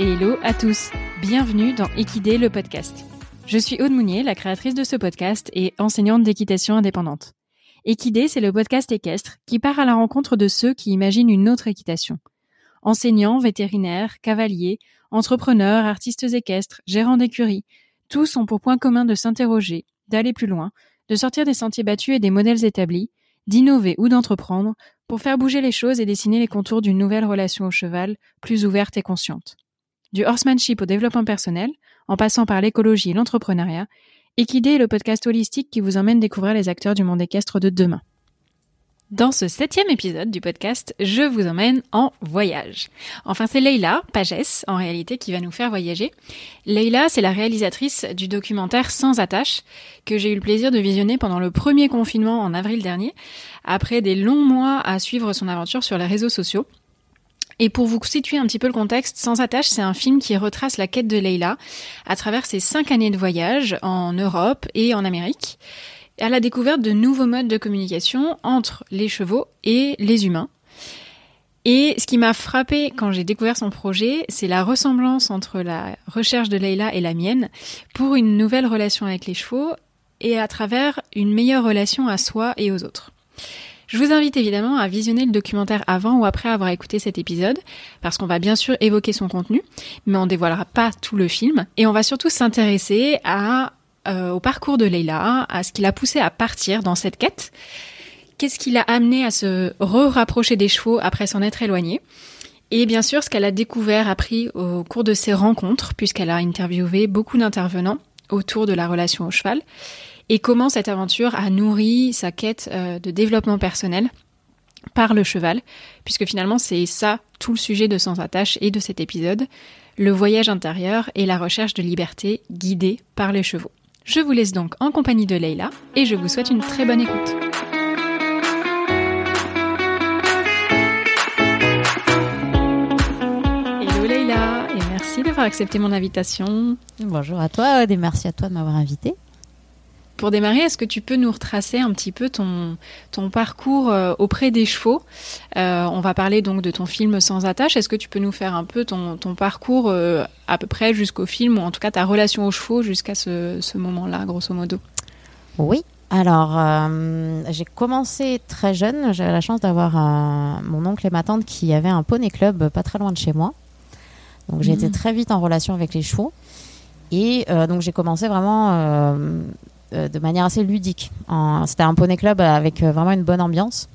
et hello à tous. Bienvenue dans Équidé le podcast. Je suis Aude Mounier, la créatrice de ce podcast et enseignante d'équitation indépendante. Équidé, c'est le podcast équestre qui part à la rencontre de ceux qui imaginent une autre équitation. Enseignants, vétérinaires, cavaliers, entrepreneurs, artistes équestres, gérants d'écuries, tous ont pour point commun de s'interroger, d'aller plus loin, de sortir des sentiers battus et des modèles établis, d'innover ou d'entreprendre pour faire bouger les choses et dessiner les contours d'une nouvelle relation au cheval, plus ouverte et consciente. Du horsemanship au développement personnel, en passant par l'écologie et l'entrepreneuriat, Equidé est le podcast holistique qui vous emmène découvrir les acteurs du monde équestre de demain. Dans ce septième épisode du podcast, je vous emmène en voyage. Enfin, c'est Leila Pagès, en réalité, qui va nous faire voyager. Leila, c'est la réalisatrice du documentaire Sans attache, que j'ai eu le plaisir de visionner pendant le premier confinement en avril dernier, après des longs mois à suivre son aventure sur les réseaux sociaux. Et pour vous situer un petit peu le contexte, Sans attache, c'est un film qui retrace la quête de Leila à travers ses cinq années de voyage en Europe et en Amérique, à la découverte de nouveaux modes de communication entre les chevaux et les humains. Et ce qui m'a frappé quand j'ai découvert son projet, c'est la ressemblance entre la recherche de Leila et la mienne pour une nouvelle relation avec les chevaux et à travers une meilleure relation à soi et aux autres. Je vous invite évidemment à visionner le documentaire avant ou après avoir écouté cet épisode, parce qu'on va bien sûr évoquer son contenu, mais on dévoilera pas tout le film, et on va surtout s'intéresser à euh, au parcours de Leila, à ce qui l'a poussé à partir dans cette quête, qu'est-ce qui l'a amené à se re-rapprocher des chevaux après s'en être éloignée, et bien sûr ce qu'elle a découvert, appris au cours de ses rencontres, puisqu'elle a interviewé beaucoup d'intervenants autour de la relation au cheval, et comment cette aventure a nourri sa quête euh, de développement personnel par le cheval, puisque finalement c'est ça tout le sujet de Sans attache et de cet épisode, le voyage intérieur et la recherche de liberté guidée par les chevaux. Je vous laisse donc en compagnie de Leila et je vous souhaite une très bonne écoute. Hello Leila et merci d'avoir accepté mon invitation. Bonjour à toi et merci à toi de m'avoir invité. Pour démarrer, est-ce que tu peux nous retracer un petit peu ton, ton parcours euh, auprès des chevaux? Euh, On va parler donc de ton film Sans attache. Est-ce que tu peux nous faire un peu ton, ton parcours euh, à peu près jusqu'au film, ou en tout cas ta relation aux chevaux jusqu'à ce, ce moment-là, grosso modo? Oui. Alors, euh, j'ai commencé très jeune. J'avais la chance d'avoir mon oncle et ma tante qui avaient un poney club pas très loin de chez moi. Donc, j'ai été Mhm. très vite en relation avec les chevaux. Et euh, donc, j'ai commencé vraiment de manière assez ludique. C'était un poney club avec euh, vraiment une bonne ambiance.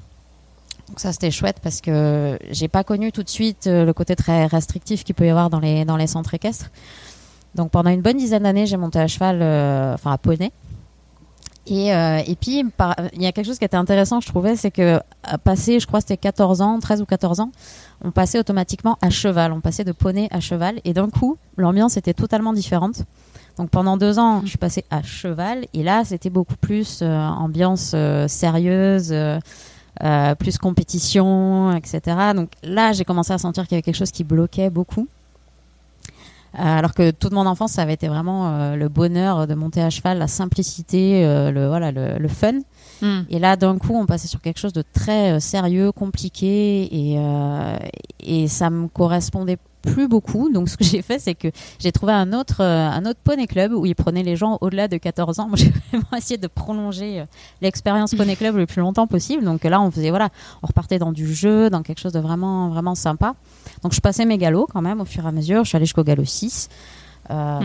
Donc ça c'était chouette parce que j'ai pas connu tout de suite euh, le côté très restrictif qu'il peut y avoir dans les dans les centres équestres. Donc pendant une bonne dizaine d'années j'ai monté à cheval, euh, enfin à poney. Et, euh, et puis il y a quelque chose qui était intéressant je trouvais, c'est que à passer, je crois c'était 14 ans, 13 ou 14 ans, on passait automatiquement à cheval, on passait de poney à cheval et d'un coup l'ambiance était totalement différente. Donc pendant deux ans, je suis passée à cheval et là, c'était beaucoup plus euh, ambiance euh, sérieuse, euh, plus compétition, etc. Donc là, j'ai commencé à sentir qu'il y avait quelque chose qui bloquait beaucoup. Alors que toute mon enfance, ça avait été vraiment le bonheur de monter à cheval, la simplicité, le voilà, le fun. Et là, d'un coup, on passait sur quelque chose de très euh, sérieux, compliqué, et, euh, et ça me correspondait plus beaucoup. Donc, ce que j'ai fait, c'est que j'ai trouvé un autre, euh, un autre poney club où ils prenaient les gens au-delà de 14 ans. Moi, j'ai vraiment essayé de prolonger euh, l'expérience poney club le plus longtemps possible. Donc là, on faisait, voilà, on repartait dans du jeu, dans quelque chose de vraiment, vraiment sympa. Donc, je passais mes galops quand même au fur et à mesure. Je suis allée jusqu'au galop 6. Euh,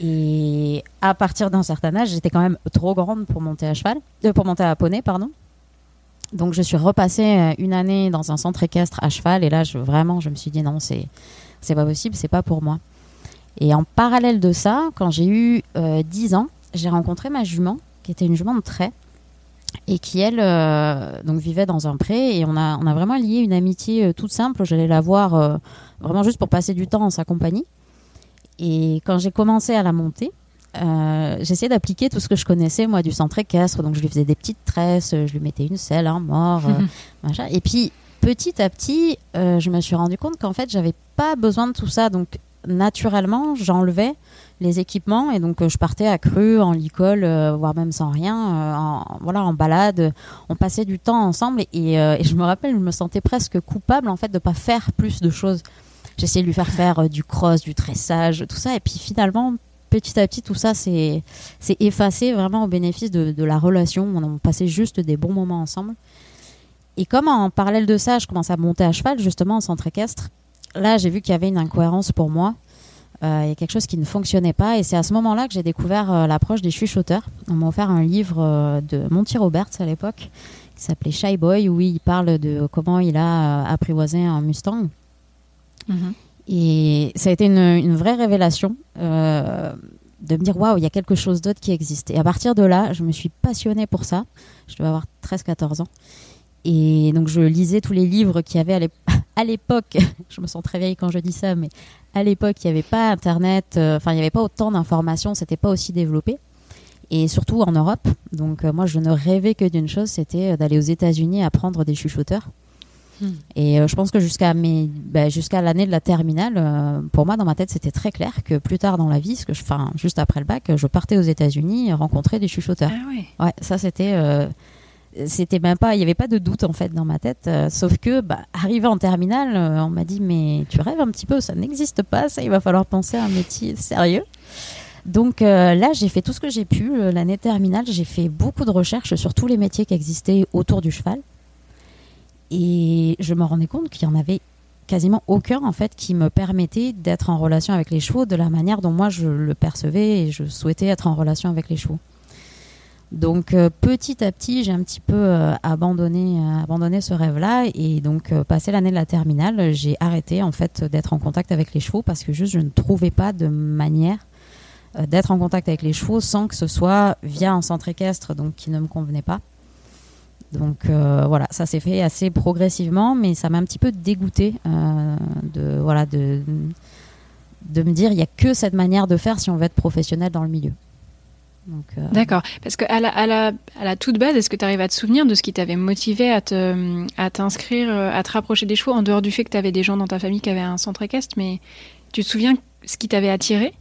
Et à partir d'un certain âge, j'étais quand même trop grande pour monter à cheval, euh, pour monter à poney, pardon. Donc je suis repassée euh, une année dans un centre équestre à cheval et là, vraiment, je me suis dit non, c'est c'est pas possible, c'est pas pour moi. Et en parallèle de ça, quand j'ai eu euh, 10 ans, j'ai rencontré ma jument, qui était une jument de trait, et qui elle euh, donc vivait dans un pré et on a on a vraiment lié une amitié toute simple. J'allais la voir vraiment juste pour passer du temps en sa compagnie. Et quand j'ai commencé à la monter, euh, j'essayais d'appliquer tout ce que je connaissais moi du centre équestre. Donc je lui faisais des petites tresses, je lui mettais une selle, un mort, euh, machin. Et puis petit à petit, euh, je me suis rendu compte qu'en fait j'avais pas besoin de tout ça. Donc naturellement, j'enlevais les équipements et donc je partais à cru, en licol, voire même sans rien, en, voilà, en balade. On passait du temps ensemble et, et je me rappelle, je me sentais presque coupable en fait de pas faire plus de choses. J'essayais de lui faire faire du cross, du tressage, tout ça. Et puis finalement, petit à petit, tout ça s'est effacé vraiment au bénéfice de, la relation. On a passé juste des bons moments ensemble. Et comme en parallèle de ça, je commence à monter à cheval, justement, en centre équestre, là, j'ai vu qu'il y avait une incohérence pour moi. Euh, il y a quelque chose qui ne fonctionnait pas. Et c'est à ce moment-là que j'ai découvert euh, l'approche des chuchoteurs. On m'a offert un livre euh, de Monty Roberts à l'époque, qui s'appelait Shy Boy, où il parle de comment il a apprivoisé un Mustang. Mhm. Et ça a été une, vraie révélation de me dire waouh, il y a quelque chose d'autre qui existe. Et à partir de là, je me suis passionnée pour ça. Je devais avoir 13-14 ans. Et donc je lisais tous les livres qu'il y avait à l'époque. je me sens très vieille quand je dis ça, mais à l'époque, il n'y avait pas Internet, euh, enfin, il n'y avait pas autant d'informations, c'était pas aussi développé. Et surtout en Europe. Donc euh, moi, je ne rêvais que d'une chose, c'était euh, d'aller aux États-Unis apprendre des chuchoteurs. Hmm. Et je pense que jusqu'à bah, jusqu'à l'année de la terminale, pour moi, dans ma tête, c'était très clair que plus tard dans la vie, ce que je, enfin, juste après le bac, je partais aux États-Unis rencontrer des chuchoteurs. Ah ouais. ouais ça c'était c'était même pas, il n'y avait pas de doute en fait dans ma tête. Euh, sauf que, bah, arrivé en terminale, euh, on m'a dit mais tu rêves un petit peu, ça n'existe pas, ça, il va falloir penser à un métier sérieux. Donc euh, là, j'ai fait tout ce que j'ai pu. L'année terminale, j'ai fait beaucoup de recherches sur tous les métiers qui existaient autour du cheval. Et je me rendais compte qu'il y en avait quasiment aucun en fait qui me permettait d'être en relation avec les chevaux de la manière dont moi je le percevais et je souhaitais être en relation avec les chevaux. Donc euh, petit à petit, j'ai un petit peu euh, abandonné, euh, abandonné ce rêve-là et donc passé l'année de la terminale, j'ai arrêté en fait d'être en contact avec les chevaux parce que juste je ne trouvais pas de manière d'être en contact avec les chevaux sans que ce soit via un centre équestre donc qui ne me convenait pas. Donc voilà, ça s'est fait assez progressivement, mais ça m'a un petit peu dégoûté de voilà de de me dire il y a que cette manière de faire si on veut être professionnel dans le milieu. Euh, D'accord. Parce qu'à la, à la, à la toute base, est-ce que tu arrives à te souvenir de ce qui t'avait motivé à, te, à t'inscrire, euh, à te rapprocher des chevaux, en dehors du fait que tu avais des gens dans ta famille qui avaient un centre équestre, mais tu te souviens ce qui t'avait attiré?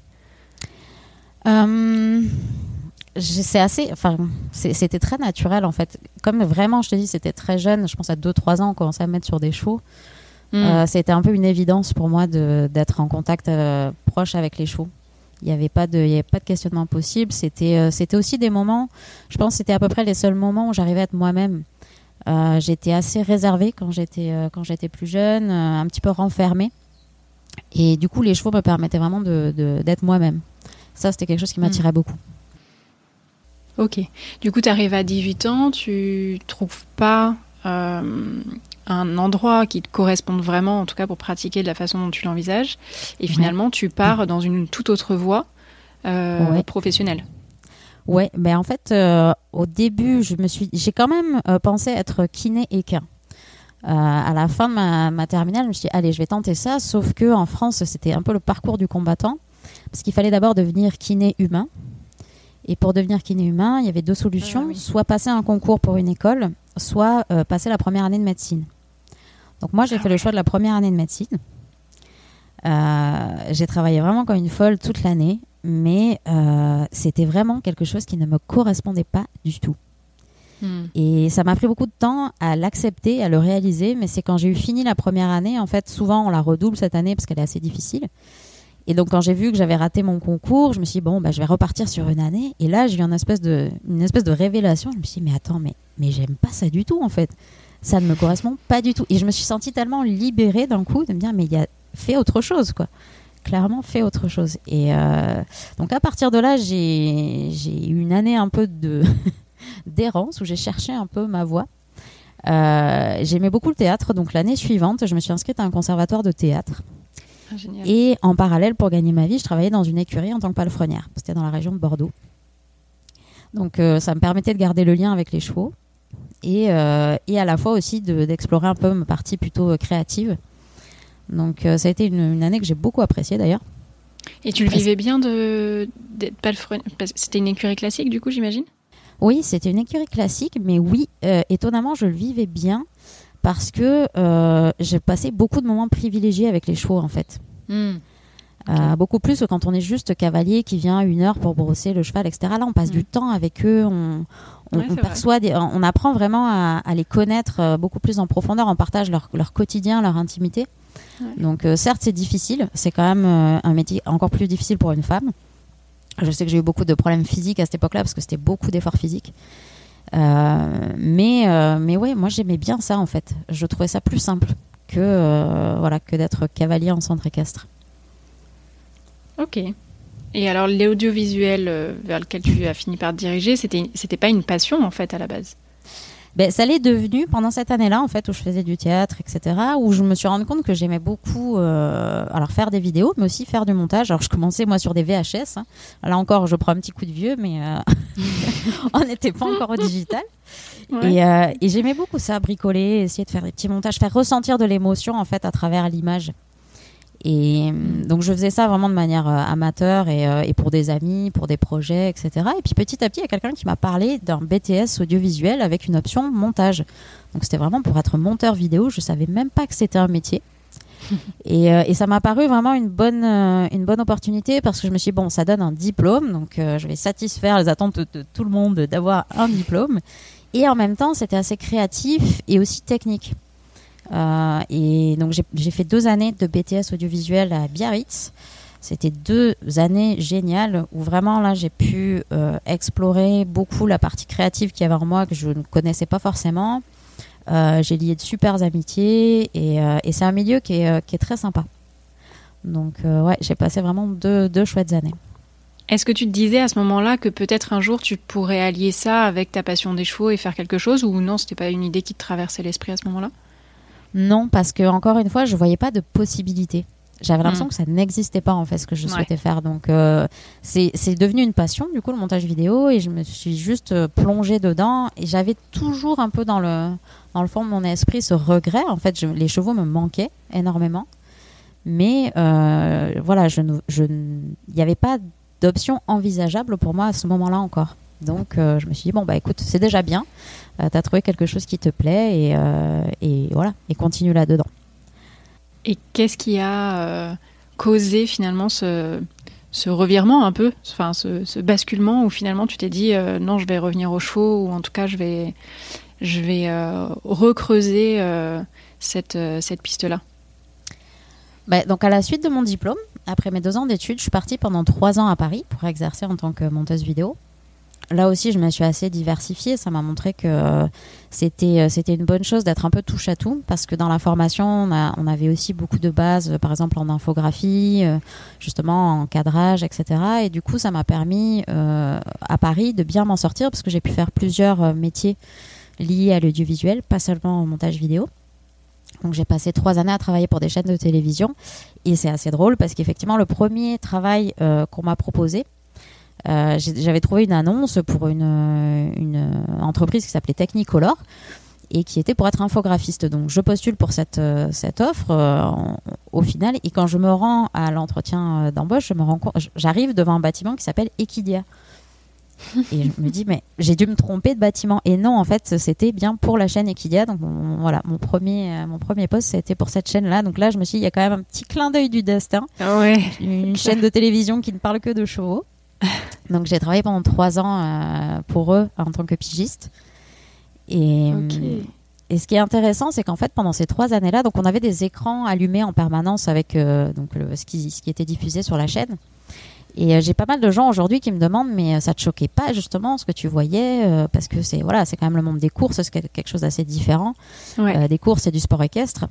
Euh, c'est assez, enfin, c'était très naturel en fait. Comme vraiment, je te dis, c'était très jeune. Je pense à 2-3 ans, on commençait à me mettre sur des chevaux. Hmm. c'était un peu une évidence pour moi d'être en contact proche avec les chevaux. Il n'y avait pas de, il y avait pas de questionnement possible. C'était, euh, c'était aussi des moments. Je pense que c'était à peu près les seuls moments où j'arrivais à être moi-même. Euh, j'étais assez réservée quand j'étais euh, quand j'étais plus jeune, un petit peu renfermée. Et du coup, les chevaux me permettaient vraiment de, d'être moi-même. Ça, c'était quelque chose qui m'attirait hmm. beaucoup. Ok. Du coup, tu arrives à 18 ans, tu trouves pas un endroit qui te corresponde vraiment, en tout cas pour pratiquer de la façon dont tu l'envisages. Et finalement, tu pars dans une toute autre voie euh, professionnelle. Ouais, mais en fait, euh, au début, je me suis, j'ai quand même euh, pensé être kiné et quin. à la fin de ma, terminale, je me suis dit, allez, je vais tenter ça. Sauf que en France, c'était un peu le parcours du combattant, parce qu'il fallait d'abord devenir kiné humain. Et pour devenir kiné humain, il y avait deux solutions ah soit passer un concours pour une école, soit passer la première année de médecine. Donc moi, j'ai ah fait le choix de la première année de médecine. Euh, j'ai travaillé vraiment comme une folle toute l'année, mais euh, c'était vraiment quelque chose qui ne me correspondait pas du tout. Hmm. Et ça m'a pris beaucoup de temps à l'accepter, à le réaliser, mais c'est quand j'ai eu fini la première année, en fait, souvent on la redouble cette année parce qu'elle est assez difficile. Et donc quand j'ai vu que j'avais raté mon concours, je me suis dit, bon, bah, je vais repartir sur une année. Et là, j'ai eu une espèce de, une espèce de révélation. Je me suis dit, mais attends, mais, mais j'aime pas ça du tout, en fait ça ne me correspond pas du tout. Et je me suis sentie tellement libérée d'un coup de me dire, mais il a fait autre chose, quoi. Clairement, fait autre chose. Et euh, donc à partir de là, j'ai eu une année un peu de d'errance où j'ai cherché un peu ma voie. Euh, j'aimais beaucoup le théâtre, donc l'année suivante, je me suis inscrite à un conservatoire de théâtre. Ah, et en parallèle, pour gagner ma vie, je travaillais dans une écurie en tant que palefrenière. C'était dans la région de Bordeaux. Donc euh, ça me permettait de garder le lien avec les chevaux et, euh, et à la fois aussi d'explorer un peu ma partie plutôt euh, créative. Donc euh, ça a été une, année que j'ai beaucoup appréciée d'ailleurs. Et tu le vivais bien de C'était une écurie classique du coup j'imagine? Oui, c'était une écurie classique, mais oui, étonnamment je le vivais bien parce que j'ai passé beaucoup de moments privilégiés avec les chevaux en fait. Hmm. beaucoup plus que quand on est juste cavalier qui vient une heure pour brosser le cheval, etc. Là, on passe du hmm. temps avec eux, on, on, perçoit, on apprend vraiment à, les connaître euh, beaucoup plus en profondeur, on partage leur, quotidien, leur intimité. Donc certes c'est difficile, c'est quand même un métier encore plus difficile pour une femme. Je sais que j'ai eu beaucoup de problèmes physiques à cette époque-là parce que c'était beaucoup d'efforts physiques. Mais mais ouais, moi j'aimais bien ça en fait. Je trouvais ça plus simple que voilà que d'être cavalier en centre équestre. Ok. Et alors l'audiovisuel euh, vers lequel tu as fini par te diriger, c'était c'était pas une passion en fait à la base? Ben, ça l'est devenu pendant cette année-là, en fait, où je faisais du théâtre, etc., où je me suis rendu compte que j'aimais beaucoup, euh, alors faire des vidéos, mais aussi faire du montage. Alors, je commençais, moi, sur des VHS. Hein. Là encore, je prends un petit coup de vieux, mais euh, on n'était pas encore au digital. Et, et j'aimais beaucoup ça, bricoler, essayer de faire des petits montages, faire ressentir de l'émotion, en fait, à travers l'image. Et euh, donc je faisais ça vraiment de manière euh, amateur euh, et, pour des amis, pour des projets, etc. Et puis petit à petit, il y a quelqu'un qui m'a parlé d'un BTS audiovisuel avec une option montage. Donc c'était vraiment pour être monteur vidéo. Je savais même pas que c'était un métier. et, ça m'a paru vraiment une bonne, une bonne opportunité parce que je me suis dit, bon, ça donne un diplôme, donc je vais satisfaire les attentes de tout le monde d'avoir un diplôme. Et en même temps, c'était assez créatif et aussi technique. Euh, et donc j'ai fait deux années de BTS audiovisuel à Biarritz. C'était deux années géniales où vraiment là j'ai pu euh, explorer beaucoup la partie créative qu'il y avait en moi que je ne connaissais pas forcément. Euh, j'ai lié de super amitiés et, et c'est un milieu qui est, qui est, très sympa. Donc ouais, j'ai passé vraiment deux, deux chouettes années. Est-ce que tu te disais à ce moment-là que peut-être un jour tu pourrais allier ça avec ta passion des chevaux et faire quelque chose ou non, c'était pas une idée qui te traversait l'esprit à ce moment-là? Non, parce que encore une fois, je voyais pas de possibilité. J'avais l'impression hmm. que ça n'existait pas en fait ce que je souhaitais faire. Donc euh, c'est devenu une passion du coup le montage vidéo et je me suis juste euh, plongée dedans et j'avais toujours un peu dans le dans le fond de mon esprit ce regret. En fait, les chevaux me manquaient énormément, mais euh, voilà, je il n'y avait pas d'option envisageable pour moi à ce moment-là encore. Donc je me suis dit bon bah écoute c'est déjà bien. Euh, tu as trouvé quelque chose qui te plaît et, euh, et voilà, et continue là-dedans. Et qu'est-ce qui a euh, causé finalement ce, ce revirement un peu, enfin ce, basculement où finalement tu t'es dit non, je vais revenir au chevaux ou en tout cas je vais, je vais recreuser cette, cette piste-là bah, donc à la suite de mon diplôme, après mes deux ans d'études, je suis partie pendant trois ans à Paris pour exercer en tant que monteuse vidéo là aussi, je me suis assez diversifiée. Ça m'a montré que euh, c'était euh, c'était une bonne chose d'être un peu touche à tout, parce que dans la formation, on, avait aussi beaucoup de bases, par exemple en infographie, euh, justement en cadrage, etc. Et du coup, ça m'a permis à Paris de bien m'en sortir, parce que j'ai pu faire plusieurs métiers liés à l'audiovisuel, pas seulement au montage vidéo. Donc j'ai passé trois années à travailler pour des chaînes de télévision et c'est assez drôle parce qu'effectivement le premier travail qu'on m'a proposé, euh, j'avais trouvé une annonce pour une, une entreprise qui s'appelait Technicolor et qui était pour être infographiste. Donc je postule pour cette, euh, cette offre euh, au final et quand je me rends à l'entretien d'embauche, j'arrive devant un bâtiment qui s'appelle Equidia. Et je me dis mais j'ai dû me tromper de bâtiment et non en fait c'était bien pour la chaîne Equidia donc voilà mon premier mon premier poste c'était pour cette chaîne là donc là je me suis dit il y a quand même un petit clin d'œil du destin ah ouais. une chaîne de télévision qui ne parle que de chevaux donc j'ai travaillé pendant trois ans euh, pour eux en tant que pigiste. Et, et ce qui est intéressant, c'est qu'en fait, pendant ces trois années-là, donc on avait des écrans allumés en permanence avec euh, donc ce, qui, ce qui était diffusé sur la chaîne. Et euh, j'ai pas mal de gens aujourd'hui qui me demandent, mais ça te choquait pas justement ce que tu voyais Parce que c'est voilà, c'est quand même le monde des courses, c'est quelque chose d'assez différent. des courses et du sport équestre.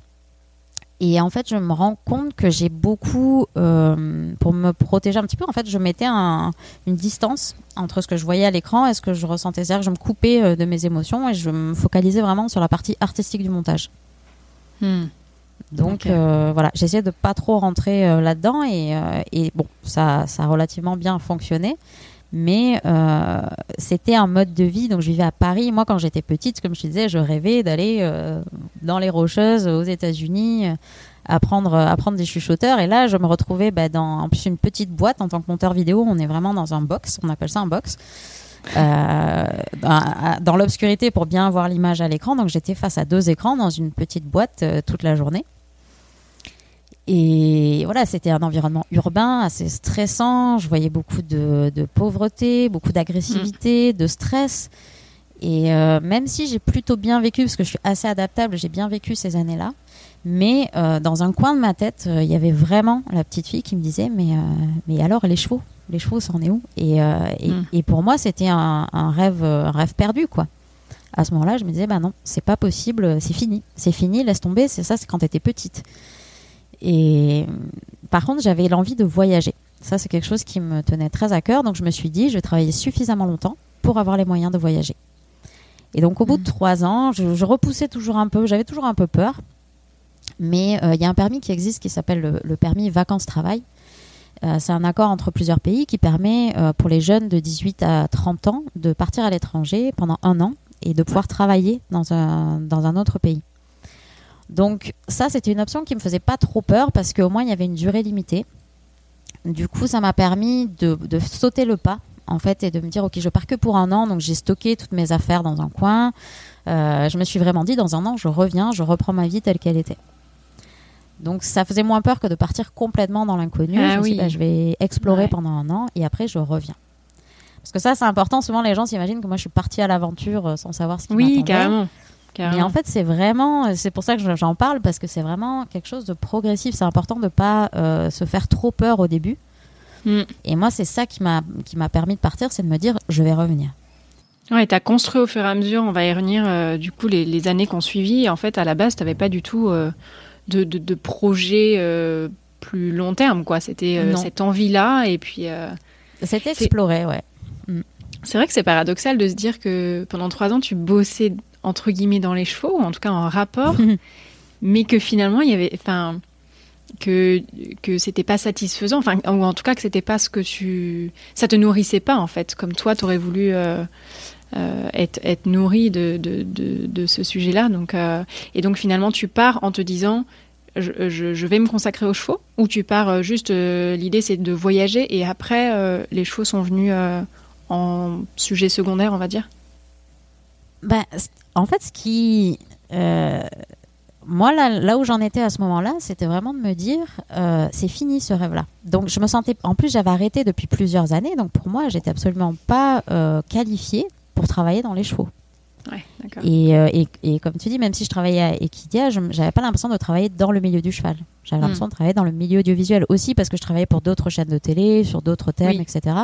Et en fait, je me rends compte que j'ai beaucoup, euh, pour me protéger un petit peu, en fait, je mettais un, une distance entre ce que je voyais à l'écran et ce que je ressentais. C'est-à-dire que je me coupais euh, de mes émotions et je me focalisais vraiment sur la partie artistique du montage. Hmm. Donc euh, voilà, j'essayais de pas trop rentrer là-dedans et, et, bon, ça, ça a relativement bien fonctionné mais euh, c'était un mode de vie. Donc je vivais à Paris. Moi, quand j'étais petite, comme je te disais, je rêvais d'aller euh, dans les Rocheuses aux États-Unis. apprendre euh, apprendre des chuchoteurs et là je me retrouvais bah, dans en plus une petite boîte en tant que monteur vidéo on est vraiment dans un box on appelle ça un box dans l'obscurité pour bien voir l'image à l'écran donc j'étais face à deux écrans dans une petite boîte toute la journée et voilà, c'était un environnement urbain assez stressant. Je voyais beaucoup de, pauvreté, beaucoup d'agressivité, mm. de stress. Et euh, même si j'ai plutôt bien vécu, parce que je suis assez adaptable, j'ai bien vécu ces années-là. Mais euh, dans un coin de ma tête, euh, il y avait vraiment la petite fille qui me disait Mais, euh, mais alors, les chevaux? Les chevaux, c'en est où et, euh, et, Mm. et pour moi, c'était un, un rêve, un rêve perdu, quoi. À ce moment-là, je me disais Bah non, c'est pas possible, c'est fini. C'est fini, laisse tomber. C'est ça, c'est quand t'étais petite. Et par contre, j'avais l'envie de voyager. Ça, c'est quelque chose qui me tenait très à cœur. Donc, je me suis dit Je vais travailler suffisamment longtemps pour avoir les moyens de voyager. Et donc, au bout de Mm. trois ans, je, je repoussais toujours un peu, j'avais toujours un peu peur. Mais euh, il y a un permis qui existe qui s'appelle le, le permis vacances-travail. Euh, c'est un accord entre plusieurs pays qui permet euh, pour les jeunes de 18 à 30 ans de partir à l'étranger pendant un an et de pouvoir travailler dans un, dans un autre pays. Donc ça, c'était une option qui me faisait pas trop peur parce qu'au moins il y avait une durée limitée. Du coup, ça m'a permis de, de sauter le pas en fait et de me dire ok, je pars que pour un an, donc j'ai stocké toutes mes affaires dans un coin. Euh, je me suis vraiment dit dans un an, je reviens, je reprends ma vie telle qu'elle était. Donc ça faisait moins peur que de partir complètement dans l'inconnu. Ah je me suis dit, oui. bah, je vais explorer Ouais. pendant un an et après je reviens. Parce que ça, c'est important. Souvent, les gens s'imaginent que moi, je suis partie à l'aventure euh, sans savoir ce qui Oui, m'attendait. carrément. Mais carrément. en fait, c'est vraiment, c'est pour ça que je- j'en parle parce que c'est vraiment quelque chose de progressif. C'est important de pas euh, se faire trop peur au début. Mm. Et moi, c'est ça qui m'a qui m'a permis de partir, c'est de me dire, je vais revenir. Ouais, t'as construit au fur et à mesure, on va y revenir, euh, du coup, les, les années qu'on suivit. En fait, à la base, t'avais pas du tout euh, de, de, de projet euh, plus long terme, quoi. C'était euh, cette envie-là. Et puis, euh, C'était explorer, ouais. c'est vrai que c'est paradoxal de se dire que pendant trois ans, tu bossais, entre guillemets, dans les chevaux, ou en tout cas en rapport, mais que finalement, il y avait. Enfin. Que, que c'était pas satisfaisant, enfin, ou en tout cas que c'était pas ce que tu. Ça te nourrissait pas, en fait, comme toi, t'aurais voulu. euh, euh, être, nourri de, ce sujet-là. Donc, euh, et donc finalement, tu pars en te disant, je, vais me consacrer aux chevaux, ou tu pars euh, juste, l'idée c'est de voyager, et après, les chevaux sont venus en sujet secondaire, on va dire? C- en fait, ce qui. moi, là, là où j'en étais à ce moment-là, c'était vraiment de me dire c'est fini ce rêve-là. Donc, je me sentais. En plus, j'avais arrêté depuis plusieurs années. Donc, pour moi, j'étais absolument pas qualifiée pour travailler dans les chevaux. Ouais, d'accord. Et, euh, et, et comme tu dis, même si je travaillais à Equidia, je n'avais pas l'impression de travailler dans le milieu du cheval. J'avais Mm. l'impression de travailler dans le milieu audiovisuel aussi parce que je travaillais pour d'autres chaînes de télé, sur d'autres thèmes, Oui. etc.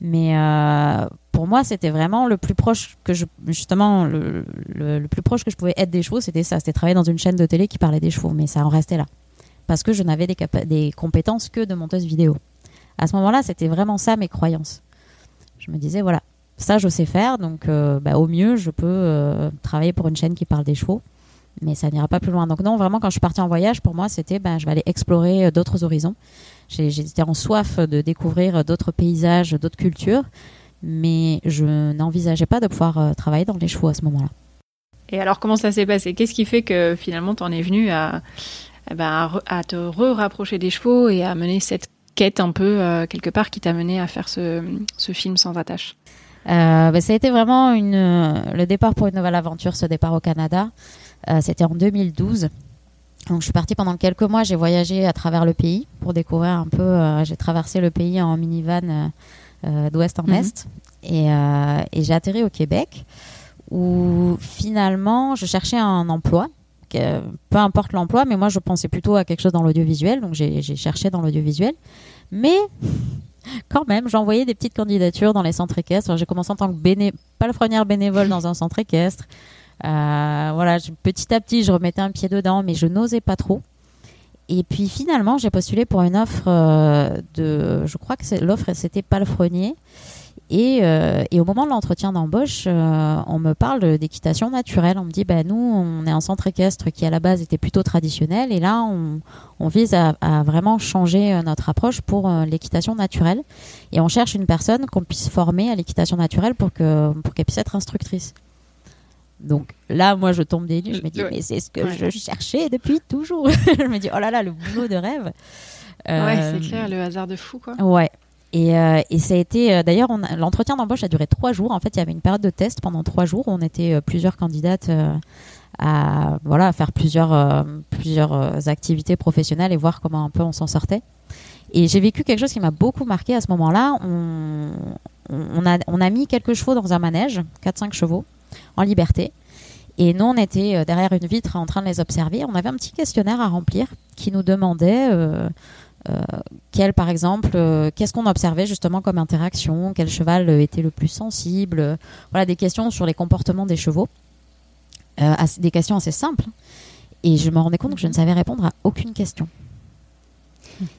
Mais euh, pour moi, c'était vraiment le plus proche que je, justement, le, le, le plus proche que je pouvais être des chevaux, c'était ça. C'était travailler dans une chaîne de télé qui parlait des chevaux, mais ça en restait là. Parce que je n'avais des compétences que de monteuse vidéo. À ce moment-là, c'était vraiment ça mes croyances. Je me disais, voilà, ça je sais faire, donc euh, bah, au mieux, je peux euh, travailler pour une chaîne qui parle des chevaux. Mais ça n'ira pas plus loin. Donc non, vraiment, quand je suis partie en voyage, pour moi, c'était, ben, je vais aller explorer euh, d'autres horizons. J'étais en soif de découvrir d'autres paysages, d'autres cultures, mais je n'envisageais pas de pouvoir travailler dans les chevaux à ce moment-là. Et alors, comment ça s'est passé? Qu'est-ce qui fait que finalement, t'en es venu à, eh ben, à, te re-rapprocher des chevaux et à mener cette quête un peu, quelque part, qui t'a mené à faire ce, ce film sans attache? Euh, ben, ça a été vraiment une, euh, le départ pour une nouvelle aventure, ce départ au Canada. Euh, C'était en 2012. Donc, je suis partie pendant quelques mois. J'ai voyagé à travers le pays pour découvrir un peu. euh, j'ai traversé le pays en minivan d'ouest en Mhm. est. Et, et j'ai atterri au Québec où finalement je cherchais un emploi. peu importe l'emploi, mais moi je pensais plutôt à quelque chose dans l'audiovisuel. Donc j'ai cherché dans l'audiovisuel. Mais quand même, envoyé des petites candidatures dans les centres équestres. J'ai commencé en tant que béné palefrenière bénévole dans un centre équestre. Euh, voilà, petit à petit, je remettais un pied dedans, mais je n'osais pas trop. Et puis finalement, j'ai postulé pour une offre euh, de, je crois que l'offre c'était palefrenier. Et, euh, et au moment de l'entretien d'embauche, euh, on me parle d'équitation naturelle. On me dit, bah, nous, on est un centre équestre qui à la base était plutôt traditionnel. Et là, on, on vise à, à vraiment changer euh, notre approche pour euh, l'équitation naturelle. Et on cherche une personne qu'on puisse former à l'équitation naturelle pour que pour qu'elle puisse être instructrice. Donc là, moi, je tombe des nues. Je me dis, Ouais. mais c'est ce que Ouais. je cherchais depuis toujours. je me dis, oh là là, le boulot de rêve. Ouais, c'est clair, le hasard de fou, quoi. Ouais. Et, euh, et ça a été, euh, d'ailleurs, l'entretien d'embauche a duré trois jours. En fait, il y avait une période de test pendant trois jours. où On était euh, plusieurs candidates à, voilà, faire plusieurs, plusieurs activités professionnelles et voir comment un peu on s'en sortait. Et j'ai vécu quelque chose qui m'a beaucoup marqué à ce moment-là. On, a, on a mis quelques chevaux dans un manège, 4-5 chevaux, en liberté. Et nous, on était derrière une vitre en train de les observer. On avait un petit questionnaire à remplir qui nous demandait quel, par exemple, qu'est-ce qu'on observait justement comme interaction, quel cheval était le plus sensible? voilà, des questions sur les comportements des chevaux. des questions assez simples. Et je me rendais compte que je ne savais répondre à aucune question.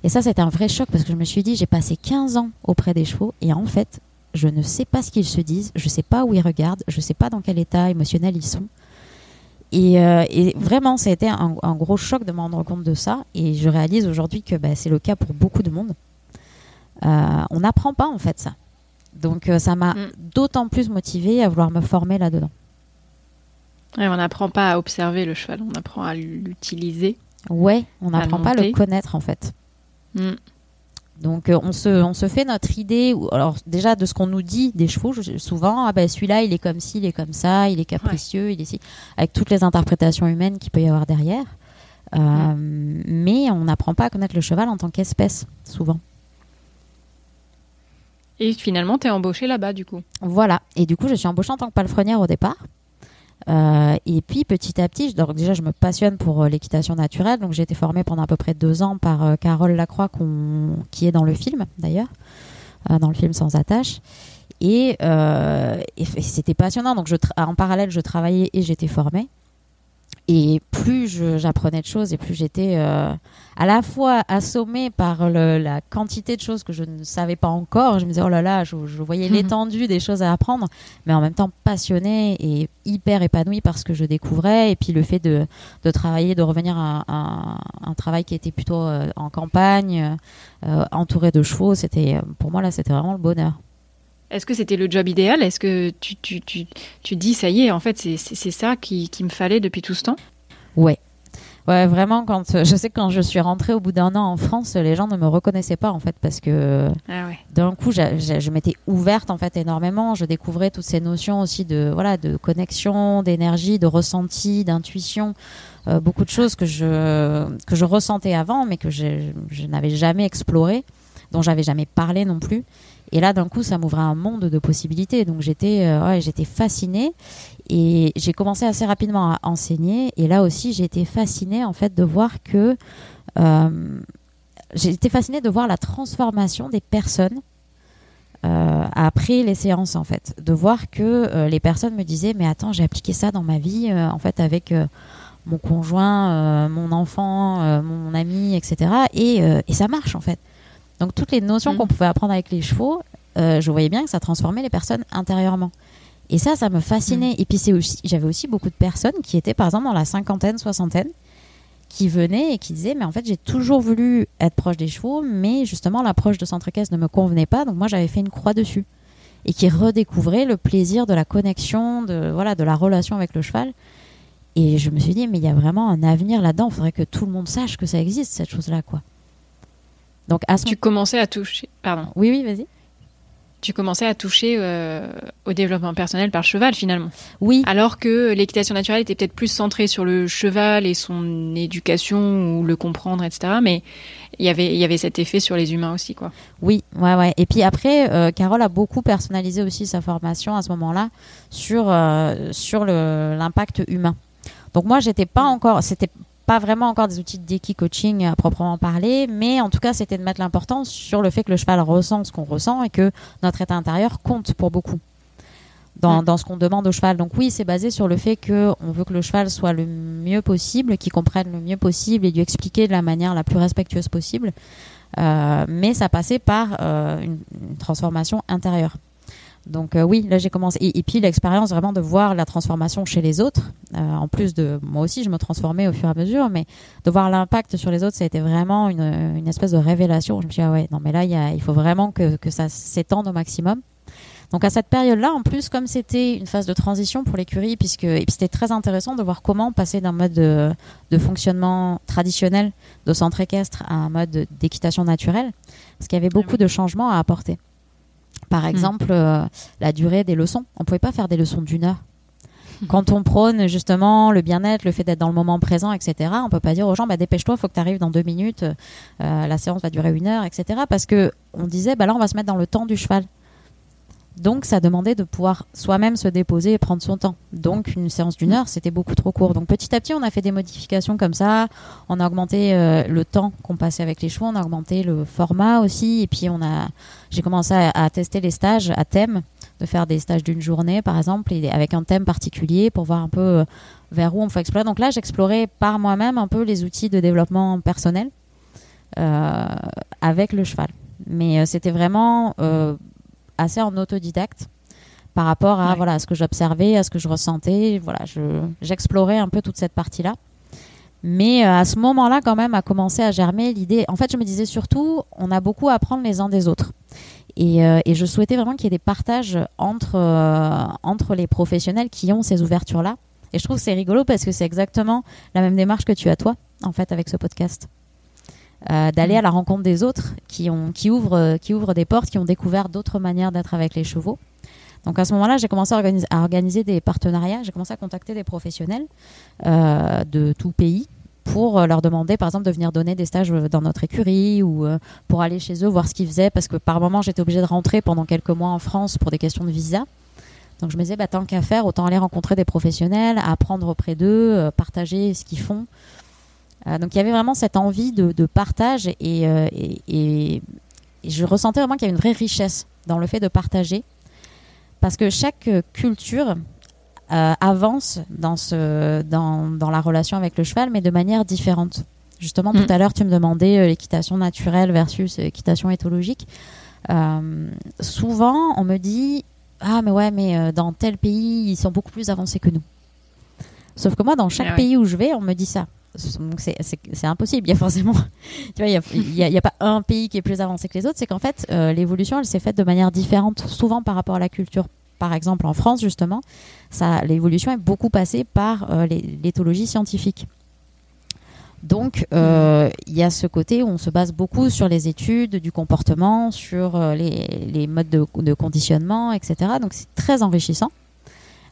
Et ça, c'était un vrai choc parce que je me suis dit, j'ai passé 15 ans auprès des chevaux et en fait, je ne sais pas ce qu'ils se disent, je ne sais pas où ils regardent, je ne sais pas dans quel état émotionnel ils sont. Et, euh, vraiment, ça a été un, gros choc de me rendre compte de ça. Et je réalise aujourd'hui que bah, c'est le cas pour beaucoup de monde. Euh, on n'apprend pas en fait ça. Donc euh, ça m'a mm. d'autant plus motivée à vouloir me former là-dedans. on n'apprend pas à observer le cheval, on apprend à l'utiliser. Ouais, on n'apprend pas à le connaître en fait. Mm. Donc euh, on, se, on se fait notre idée, alors déjà de ce qu'on nous dit des chevaux, souvent, ah ben celui-là il est comme ci, il est comme ça, il est capricieux, il est ci, avec toutes les interprétations humaines qu'il peut y avoir derrière. Euh. Mais on n'apprend pas à connaître le cheval en tant qu'espèce, souvent. Et finalement, tu es embauchée là-bas, du coup? Voilà. Et du coup, je suis embauchée en tant que palefrenière au départ. Euh, et puis petit à petit, déjà je me passionne pour euh, l'équitation naturelle, donc j'ai été formée pendant à peu près deux ans par euh, Carole Lacroix, qui est dans le film d'ailleurs, dans le film Sans attache. Et, c'était passionnant, donc en parallèle je travaillais et j'étais formée. Et plus j'apprenais de choses et plus j'étais euh, à la fois assommée par la quantité de choses que je ne savais pas encore. Je me disais, oh là là, je, voyais mhm. l'étendue des choses à apprendre, mais en même temps passionnée et hyper épanouie par ce que je découvrais. Et puis le fait de, de travailler, de revenir à, un travail qui était plutôt euh, en campagne, euh, entouré de chevaux, c'était pour moi là, c'était vraiment le bonheur. Est-ce que c'était le job idéal? Est-ce que tu, tu, tu, tu, dis, ça y est, en fait, c'est ça qui, qui, me fallait depuis tout ce temps? Ouais. Ouais, vraiment, quand je sais que quand je suis rentrée au bout d'un an en France, les gens ne me reconnaissaient pas en fait parce que ah d'un coup, je m'étais ouverte en fait énormément. Je découvrais toutes ces notions aussi de voilà de connexion, d'énergie, de ressenti, d'intuition, euh, beaucoup de choses que je que je ressentais avant, mais que je, je n'avais jamais exploré, dont j'avais jamais parlé non plus. Et là, d'un coup, ça m'ouvrait un monde de possibilités. Donc j'étais, euh, ouais, j'étais fascinée et j'ai commencé assez rapidement à enseigner. Et là aussi, j'ai été fascinée en fait de voir que euh, fascinée de voir la transformation des personnes euh, après les séances en fait, de voir que les personnes me disaient mais attends, j'ai appliqué ça dans ma vie en fait avec mon conjoint, mon enfant, mon ami, etc. Et, et ça marche en fait. Donc toutes les notions mm. qu'on pouvait apprendre avec les chevaux, euh, je voyais bien que ça transformait les personnes intérieurement. Et ça, ça me fascinait. Mm. Et puis c'est aussi, j'avais aussi beaucoup de personnes qui étaient par exemple dans la cinquantaine, soixantaine, qui venaient et qui disaient mais en fait j'ai toujours voulu être proche des chevaux, mais justement l'approche de centre équestre ne me convenait pas, donc moi j'avais fait une croix dessus. Et qui redécouvraient le plaisir de la connexion, de voilà, de la relation avec le cheval. Et je me suis dit mais il y a vraiment un avenir là-dedans. Il faudrait que tout le monde sache que ça existe cette chose-là, quoi. Donc à tu commençais à toucher. Pardon. Oui, oui, vas-y. Tu commençais à toucher euh, au développement personnel par cheval finalement. Oui. Alors que l'équitation naturelle était peut-être plus centrée sur le cheval et son éducation ou le comprendre, etc. Mais il y avait il y avait cet effet sur les humains aussi, quoi. Oui, ouais, ouais. Et puis après, euh, Carole a beaucoup personnalisé aussi sa formation à ce moment-là sur euh, sur l'impact humain. Donc moi, j'étais pas encore, c'était pas vraiment encore des outils de coaching à proprement parler, mais en tout cas, c'était de mettre l'importance sur le fait que le cheval ressent ce qu'on ressent et que notre état intérieur compte pour beaucoup dans, mm. dans ce qu'on demande au cheval. Donc oui, c'est basé sur le fait qu'on veut que le cheval soit le mieux possible, qu'il comprenne le mieux possible et lui expliquer de la manière la plus respectueuse possible. Euh, mais ça passait par euh, une, transformation intérieure. Donc euh, oui, là j'ai commencé. Et, puis l'expérience vraiment de voir la transformation chez les autres, euh, en plus de moi aussi je me transformais au fur et à mesure, mais de voir l'impact sur les autres, ça a été vraiment une, une, espèce de révélation. Je me suis dit, ah ouais, non mais là il faut vraiment que, que ça s'étende au maximum. Donc à cette période-là, en plus, comme c'était une phase de transition pour l'écurie, puisque et puis c'était très intéressant de voir comment passer d'un mode de, de, fonctionnement traditionnel de centre équestre à un mode d'équitation naturelle, parce qu'il y avait ah beaucoup de changements à apporter. Par hmm. exemple, euh, la durée des leçons. On ne pouvait pas faire des leçons d'une heure. Quand on prône justement le bien-être, le fait d'être dans le moment présent, etc., on peut pas dire aux gens bah, dépêche-toi, il faut que tu arrives dans deux minutes, euh, la séance va durer une heure, etc. Parce que on disait bah là on va se mettre dans le temps du cheval. Donc, ça demandait de pouvoir soi-même se déposer et prendre son temps. Donc, une séance d'une heure, c'était beaucoup trop court. Donc, petit à petit, on a fait des modifications comme ça. On a augmenté euh, le temps qu'on passait avec les chevaux. On a augmenté le format aussi. Et puis, on a, j'ai commencé à, tester les stages à thème, de faire des stages d'une journée, par exemple, avec un thème particulier pour voir un peu euh, vers où on peut explorer. Donc là, j'explorais par moi-même un peu les outils de développement personnel euh, avec le cheval. Mais c'était vraiment assez en autodidacte par rapport à, Ouais. voilà, à ce que j'observais, à ce que je ressentais. Voilà, je, j'explorais un peu toute cette partie-là. Mais euh, à ce moment-là, quand même, a commencé à germer l'idée. En fait, je me disais surtout, on a beaucoup à apprendre les uns des autres. Et, euh, et je souhaitais vraiment qu'il y ait des partages entre, euh, entre les professionnels qui ont ces ouvertures-là. Et je trouve que c'est rigolo parce que c'est exactement la même démarche que tu as toi, en fait, avec ce podcast. Euh, d'aller à la rencontre des autres qui, ont, qui, ouvrent, euh, qui ouvrent des portes, qui ont découvert d'autres manières d'être avec les chevaux. Donc à ce moment-là, j'ai commencé à organiser, à organiser des partenariats. J'ai commencé à contacter des professionnels euh, de tout pays pour leur demander, par exemple, de venir donner des stages dans notre écurie ou euh, pour aller chez eux voir ce qu'ils faisaient. Parce que par moment, j'étais obligée de rentrer pendant quelques mois en France pour des questions de visa. Donc je me disais, bah, tant qu'à faire, autant aller rencontrer des professionnels, apprendre auprès d'eux, euh, partager ce qu'ils font. Euh, donc il y avait vraiment cette envie de, de partage et, euh, et, je ressentais vraiment qu'il y avait une vraie richesse dans le fait de partager. Parce que chaque culture euh, avance dans, ce, dans, dans la relation avec le cheval, mais de manière différente. Justement, Mm. tout à l'heure, tu me demandais euh, l'équitation naturelle versus euh, équitation éthologique. Euh, souvent, on me dit Ah, mais ouais, mais dans tel pays, ils sont beaucoup plus avancés que nous. Sauf que moi, dans chaque Ah ouais. pays où je vais, on me dit ça. Donc c'est- impossible. Il y a forcément, tu vois, il y a, pas un pays qui est plus avancé que les autres. C'est qu'en fait, euh, l'évolution, elle s'est faite de manière différente, souvent par rapport à la culture. Par exemple, en France, justement, l'évolution est beaucoup passée par euh, l'éthologie scientifique. Donc, euh, il y a ce côté où on se base beaucoup sur les études du comportement, sur euh, les, modes de, de conditionnement, etc. Donc, c'est très enrichissant.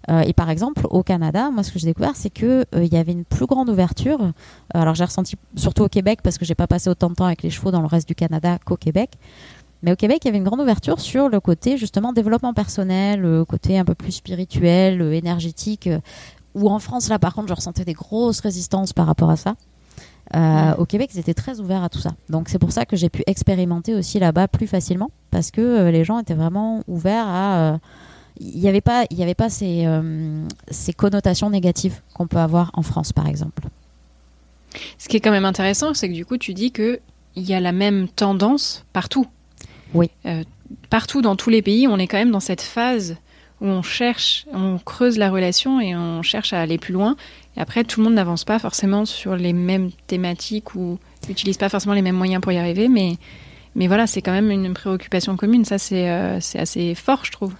Euh, et par exemple, au Canada, moi, ce que j'ai découvert, c'est que euh, il y avait une plus grande ouverture. Euh, alors, j'ai ressenti surtout au Québec parce que j'ai pas passé autant de temps avec les chevaux dans le reste du Canada qu'au Québec. Mais au Québec, il y avait une grande ouverture sur le côté justement développement personnel, le côté un peu plus spirituel, euh, énergétique. euh, Où en France, là, par contre, je ressentais des grosses résistances par rapport à ça. Euh, Au Québec, ils étaient très ouverts à tout ça. Donc c'est pour ça que j'ai pu expérimenter aussi là-bas plus facilement parce que euh, les gens étaient vraiment ouverts à. euh, Il n'y avait pas, il y avait pas ces, euh, ces connotations négatives qu'on peut avoir en France, par exemple. Ce qui est quand même intéressant, c'est que du coup, tu dis que il y a la même tendance partout. Oui. Euh, partout dans tous les pays, on est quand même dans cette phase où on cherche, on creuse la relation et on cherche à aller plus loin. Et après, tout le monde n'avance pas forcément sur les mêmes thématiques ou n'utilise pas forcément les mêmes moyens pour y arriver, mais mais voilà, c'est quand même une préoccupation commune. Ça, c'est euh, c'est assez fort, je trouve.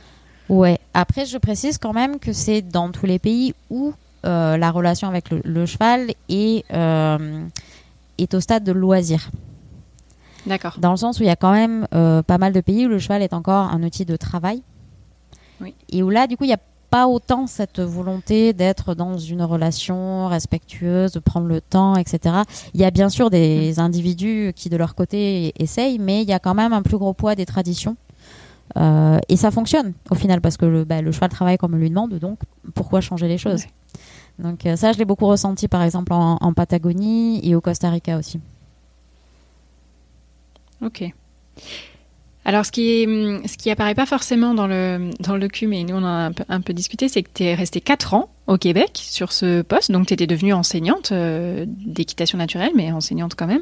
Ouais. Après, je précise quand même que c'est dans tous les pays où euh, la relation avec le, le cheval est, euh, est au stade de loisir. D'accord. Dans le sens où il y a quand même euh, pas mal de pays où le cheval est encore un outil de travail. Oui. Et où là, du coup, il n'y a pas autant cette volonté d'être dans une relation respectueuse, de prendre le temps, etc. Il y a bien sûr des individus qui, de leur côté, essayent, mais il y a quand même un plus gros poids des traditions. Euh, et ça fonctionne au final parce que le, bah, le cheval travaille comme on lui demande, donc pourquoi changer les choses Donc euh, ça, je l'ai beaucoup ressenti par exemple en, en Patagonie et au Costa Rica aussi. Ok. Alors, ce qui, est, ce qui apparaît pas forcément dans le, dans le docu, mais nous on en a un peu, un peu discuté, c'est que tu es resté 4 ans au Québec sur ce poste. Donc, tu étais devenue enseignante euh, d'équitation naturelle, mais enseignante quand même.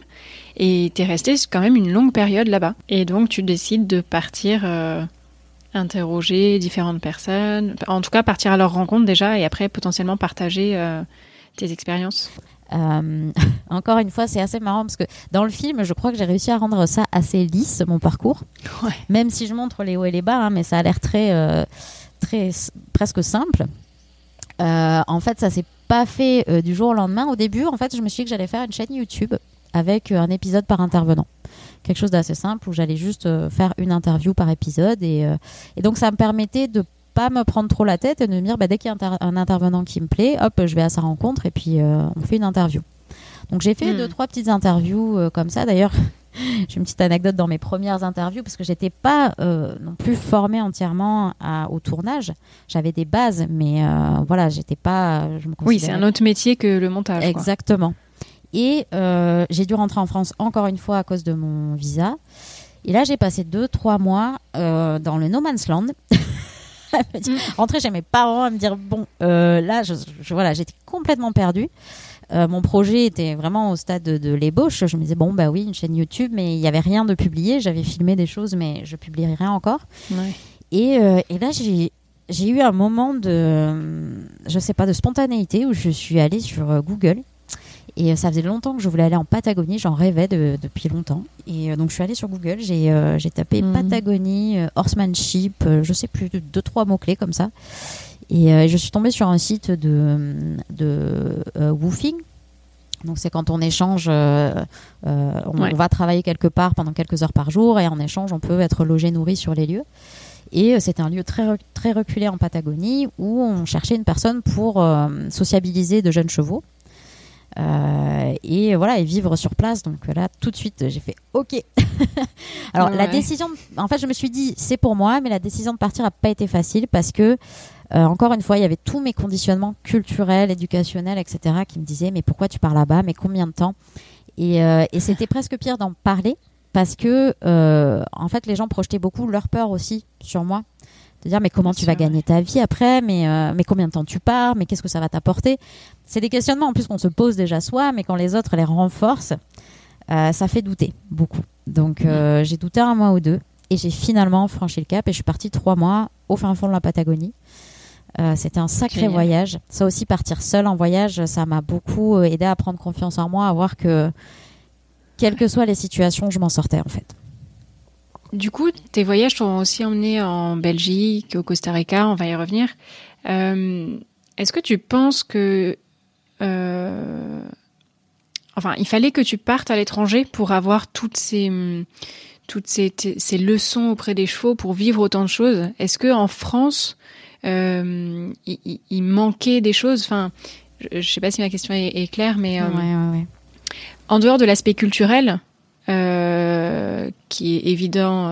Et tu es restée quand même une longue période là-bas. Et donc, tu décides de partir euh, interroger différentes personnes. En tout cas, partir à leur rencontre déjà et après potentiellement partager euh, tes expériences. Euh, encore une fois, c'est assez marrant parce que dans le film, je crois que j'ai réussi à rendre ça assez lisse, mon parcours. Ouais. Même si je montre les hauts et les bas, hein, mais ça a l'air très, euh, très presque simple. Euh, en fait, ça s'est pas fait du jour au lendemain. Au début, en fait, je me suis dit que j'allais faire une chaîne YouTube avec un épisode par intervenant. Quelque chose d'assez simple où j'allais juste faire une interview par épisode. Et, et donc, ça me permettait de pas me prendre trop la tête et de me dire bah, dès qu'il y a inter- un intervenant qui me plaît, hop, je vais à sa rencontre et puis euh, on fait une interview. Donc j'ai fait Hmm. deux trois petites interviews euh, comme ça. D'ailleurs, J'ai une petite anecdote dans mes premières interviews parce que j'étais pas euh, non plus formée entièrement au tournage. J'avais des bases, mais euh, voilà, j'étais pas. Je me oui, c'est un autre métier que le montage. Exactement. Et j'ai dû rentrer en France encore une fois à cause de mon visa. Et là, j'ai passé deux, trois mois dans le no man's land. Mm. rentrer chez mes parents à me dire bon, là, je, voilà, j'étais complètement perdue. Euh, mon projet était vraiment au stade de, l'ébauche. Je me disais, bon, bah oui, une chaîne YouTube, mais il n'y avait rien de publié. J'avais filmé des choses, mais je publierai rien encore. Et, euh, et, là, j'ai eu un moment de, je sais pas, de spontanéité où je suis allée sur euh, Google. Et ça faisait longtemps que je voulais aller en Patagonie, j'en rêvais depuis longtemps. Et donc je suis allée sur Google, j'ai tapé mhm. Patagonie, horsemanship, je sais plus, deux, trois mots-clés comme ça. Et euh, je suis tombée sur un site de, de euh, woofing. Donc c'est quand on échange, euh, on, va travailler quelque part pendant quelques heures par jour et en échange on peut être logé, nourri sur les lieux. Et c'est un lieu très, très reculé en Patagonie où on cherchait une personne pour sociabiliser de jeunes chevaux. Et voilà et vivre sur place donc là tout de suite j'ai fait ok alors la décision en fait je me suis dit c'est pour moi mais la décision de partir n'a pas été facile parce que euh, encore une fois, il y avait tous mes conditionnements culturels, éducationnels, etc., qui me disaient mais pourquoi tu pars là-bas, mais combien de temps? Et, euh, et c'était presque pire d'en parler parce que euh, en fait, les gens projetaient beaucoup leur peur aussi sur moi. De dire mais comment tu vas gagner ta vie après, mais mais combien de temps tu pars, mais qu'est-ce que ça va t'apporter? C'est des questionnements en plus qu'on se pose déjà soi, mais quand les autres les renforcent, ça fait douter beaucoup. Donc mmh. j'ai douté un mois ou deux et j'ai finalement franchi le cap et je suis partie trois mois au fin fond de la Patagonie. Euh, c'était un sacré voyage. Ça aussi, partir seul en voyage, ça m'a beaucoup euh, aidé à prendre confiance en moi, à voir que, quelles que soient les situations, je m'en sortais en fait. Du coup, tes voyages t'ont aussi emmené en Belgique, au Costa Rica, on va y revenir. Euh, est-ce que tu penses que... enfin, il fallait que tu partes à l'étranger pour avoir toutes ces toutes ces, ces, leçons auprès des chevaux pour vivre autant de choses? Est-ce que en France, euh, il, manquait des choses? Enfin, je, ne sais pas si ma question est, claire, mais euh, en dehors de l'aspect culturel, euh, qui est évident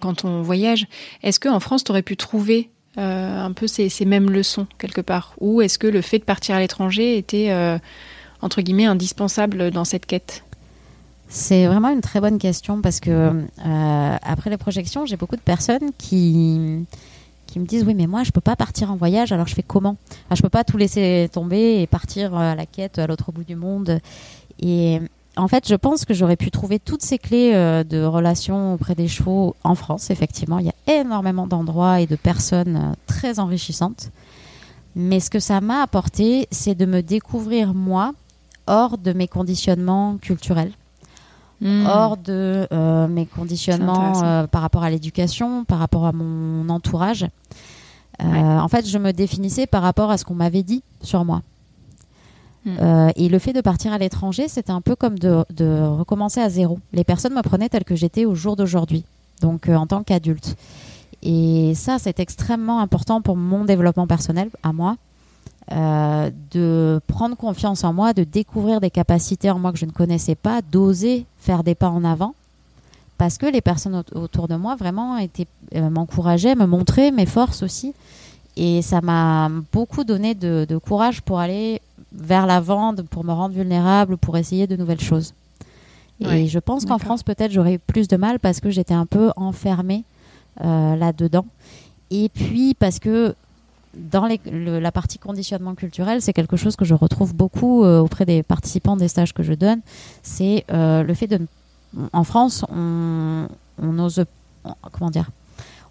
quand on voyage, est-ce qu'en France, tu aurais pu trouver un peu ces, mêmes leçons quelque part? Ou est-ce que le fait de partir à l'étranger était, entre guillemets, indispensable dans cette quête? C'est vraiment une très bonne question parce que après les projections, j'ai beaucoup de personnes qui qui me disent oui mais moi je peux pas partir en voyage alors je fais comment? Enfin, je peux pas tout laisser tomber et partir euh, à la quête à l'autre bout du monde. Et en fait je pense que j'aurais pu trouver toutes ces clés euh, de relations auprès des chevaux en France effectivement il y a énormément d'endroits et de personnes euh, très enrichissantes mais ce que ça m'a apporté c'est de me découvrir moi hors de mes conditionnements culturels Hmm. hors de euh, mes conditionnements euh, par rapport à l'éducation, par rapport à mon entourage. Euh, en fait, je me définissais par rapport à ce qu'on m'avait dit sur moi. Hmm. et le fait de partir à l'étranger, c'était un peu comme de, recommencer à zéro. Les personnes me prenaient telle que j'étais au jour d'aujourd'hui, donc en tant qu'adulte. Et ça, c'est extrêmement important pour mon développement personnel, à moi, euh, de prendre confiance en moi, de découvrir des capacités en moi que je ne connaissais pas, d'oser faire des pas en avant. Parce que les personnes autour de moi vraiment étaient, euh, m'encourageaient, me montraient mes forces aussi. Et ça m'a beaucoup donné de, courage pour aller vers l'avant, pour me rendre vulnérable, pour essayer de nouvelles choses. Et je pense qu'en France, peut-être, j'aurais plus de mal parce que j'étais un peu enfermée euh, là-dedans. Et puis parce que dans la partie conditionnement culturel, c'est quelque chose que je retrouve beaucoup euh, auprès des participants des stages que je donne. C'est euh, le fait de, en France, on, on ose, comment dire,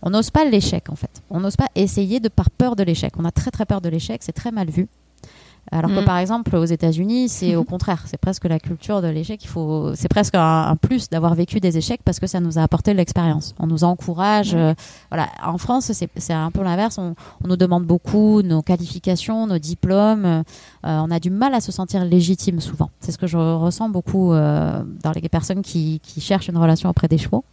on n'ose pas l'échec en fait. On n'ose pas essayer de par peur de l'échec. On a très très peur de l'échec, c'est très mal vu. Alors que mm. par exemple aux États-Unis, c'est au contraire, c'est presque la culture de l'échec. Il faut, c'est presque un, plus d'avoir vécu des échecs parce que ça nous a apporté de l'expérience. On nous encourage. Euh, voilà. En France, c'est un peu l'inverse. On, nous demande beaucoup nos qualifications, nos diplômes. Euh, on a du mal à se sentir légitime souvent. C'est ce que je ressens beaucoup euh, dans les personnes qui, qui cherchent une relation auprès des chevaux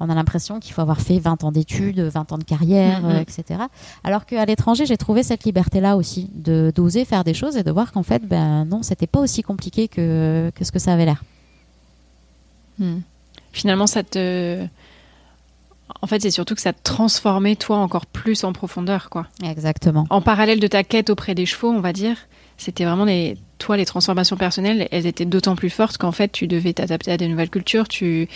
on a l'impression qu'il faut avoir fait 20 ans d'études, 20 ans de carrière, mm, mm. etc. Alors qu'à l'étranger, j'ai trouvé cette liberté-là aussi, de d'oser faire des choses et de voir qu'en fait, ben non, c'était pas aussi compliqué que, que ce que ça avait l'air. Mm. finalement, ça te. En fait, c'est surtout que ça te transformait toi encore plus en profondeur, quoi. Exactement. En parallèle de ta quête auprès des chevaux, on va dire, c'était vraiment des. Toi, les transformations personnelles, elles étaient d'autant plus fortes qu'en fait, tu devais t'adapter à des nouvelles cultures. Tu,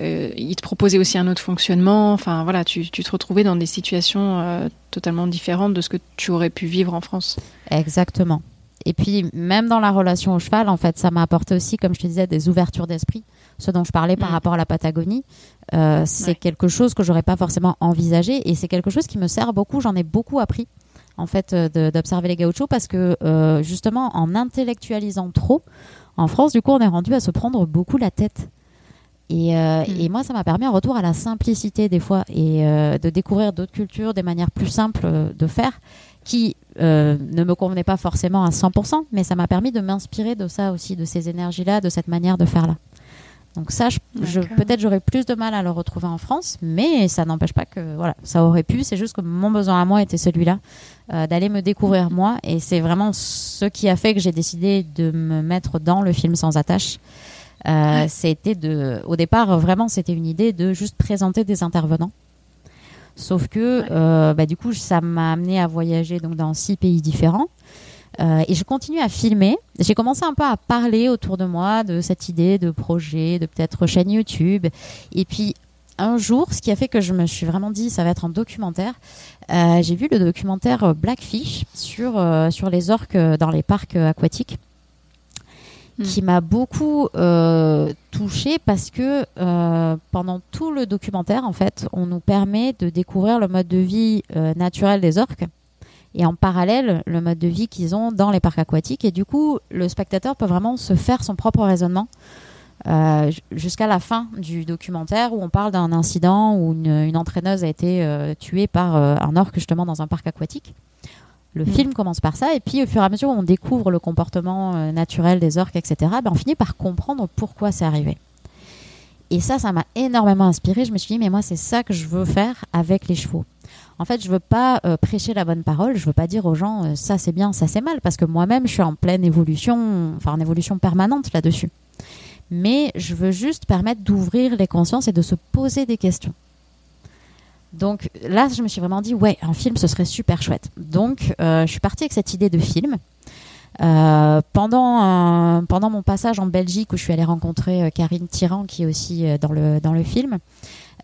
euh, ils te proposaient aussi un autre fonctionnement. Enfin, voilà, tu, tu te retrouvais dans des situations euh, totalement différentes de ce que tu aurais pu vivre en France. Exactement. Et puis, même dans la relation au cheval, en fait, ça m'a apporté aussi, comme je te disais, des ouvertures d'esprit. Ce dont je parlais par Mm. rapport à la Patagonie, euh, c'est Ouais. quelque chose que j'aurais pas forcément envisagé. Et c'est quelque chose qui me sert beaucoup. J'en ai beaucoup appris, en fait, euh, d'observer les gauchos parce que, euh, justement, en intellectualisant trop, en France, du coup, on est rendu à se prendre beaucoup la tête. Et, euh, Mm. et moi, ça m'a permis un retour à la simplicité des fois et euh, de découvrir d'autres cultures, des manières plus simples euh, de faire qui euh, ne me convenaient pas forcément à 100%, mais ça m'a permis de m'inspirer de ça aussi, de ces énergies-là, de cette manière de faire-là. Donc ça, je, je- peut-être j'aurais plus de mal à le retrouver en France, mais ça n'empêche pas que voilà, ça aurait pu. C'est juste que mon besoin à moi était celui-là, euh, d'aller me découvrir moi, et c'est vraiment ce qui a fait que j'ai décidé de me mettre dans le film sans attache. Euh, C'était de, au départ, vraiment, c'était une idée de juste présenter des intervenants. Sauf que, Ouais. euh, bah, du coup, ça m'a amené à voyager donc dans six pays différents. Euh, et je continue à filmer. J'ai commencé un peu à parler autour de moi de cette idée de projet, de peut-être chaîne YouTube. Et puis un jour, ce qui a fait que je me suis vraiment dit ça va être un documentaire. euh, J'ai vu le documentaire Blackfish sur euh, sur les orques dans les parcs aquatiques, Hmm. qui m'a beaucoup euh, touchée parce que euh, pendant tout le documentaire, en fait, on nous permet de découvrir le mode de vie euh, naturel des orques et en parallèle le mode de vie qu'ils ont dans les parcs aquatiques. Et du coup, le spectateur peut vraiment se faire son propre raisonnement jusqu'à la fin du documentaire où on parle d'un incident où une, entraîneuse a été tuée par un orque justement dans un parc aquatique. Le Mm. film commence par ça, et puis au fur et à mesure où on découvre le comportement euh, naturel des orques, etc., ben, on finit par comprendre pourquoi c'est arrivé. Et ça, ça m'a énormément inspiré. Je me suis dit, mais moi, c'est ça que je veux faire avec les chevaux. En fait, je veux pas euh, prêcher la bonne parole. Je veux pas dire aux gens euh, ça c'est bien, ça c'est mal, parce que moi-même, je suis en pleine évolution, enfin en évolution permanente là-dessus. Mais je veux juste permettre d'ouvrir les consciences et de se poser des questions. Donc là, je me suis vraiment dit, ouais, un film, ce serait super chouette. Donc, euh, je suis partie avec cette idée de film. Euh, pendant, pendant mon passage en Belgique, où je suis allée rencontrer euh, Karine Tyran, qui est aussi dans, le, dans le film,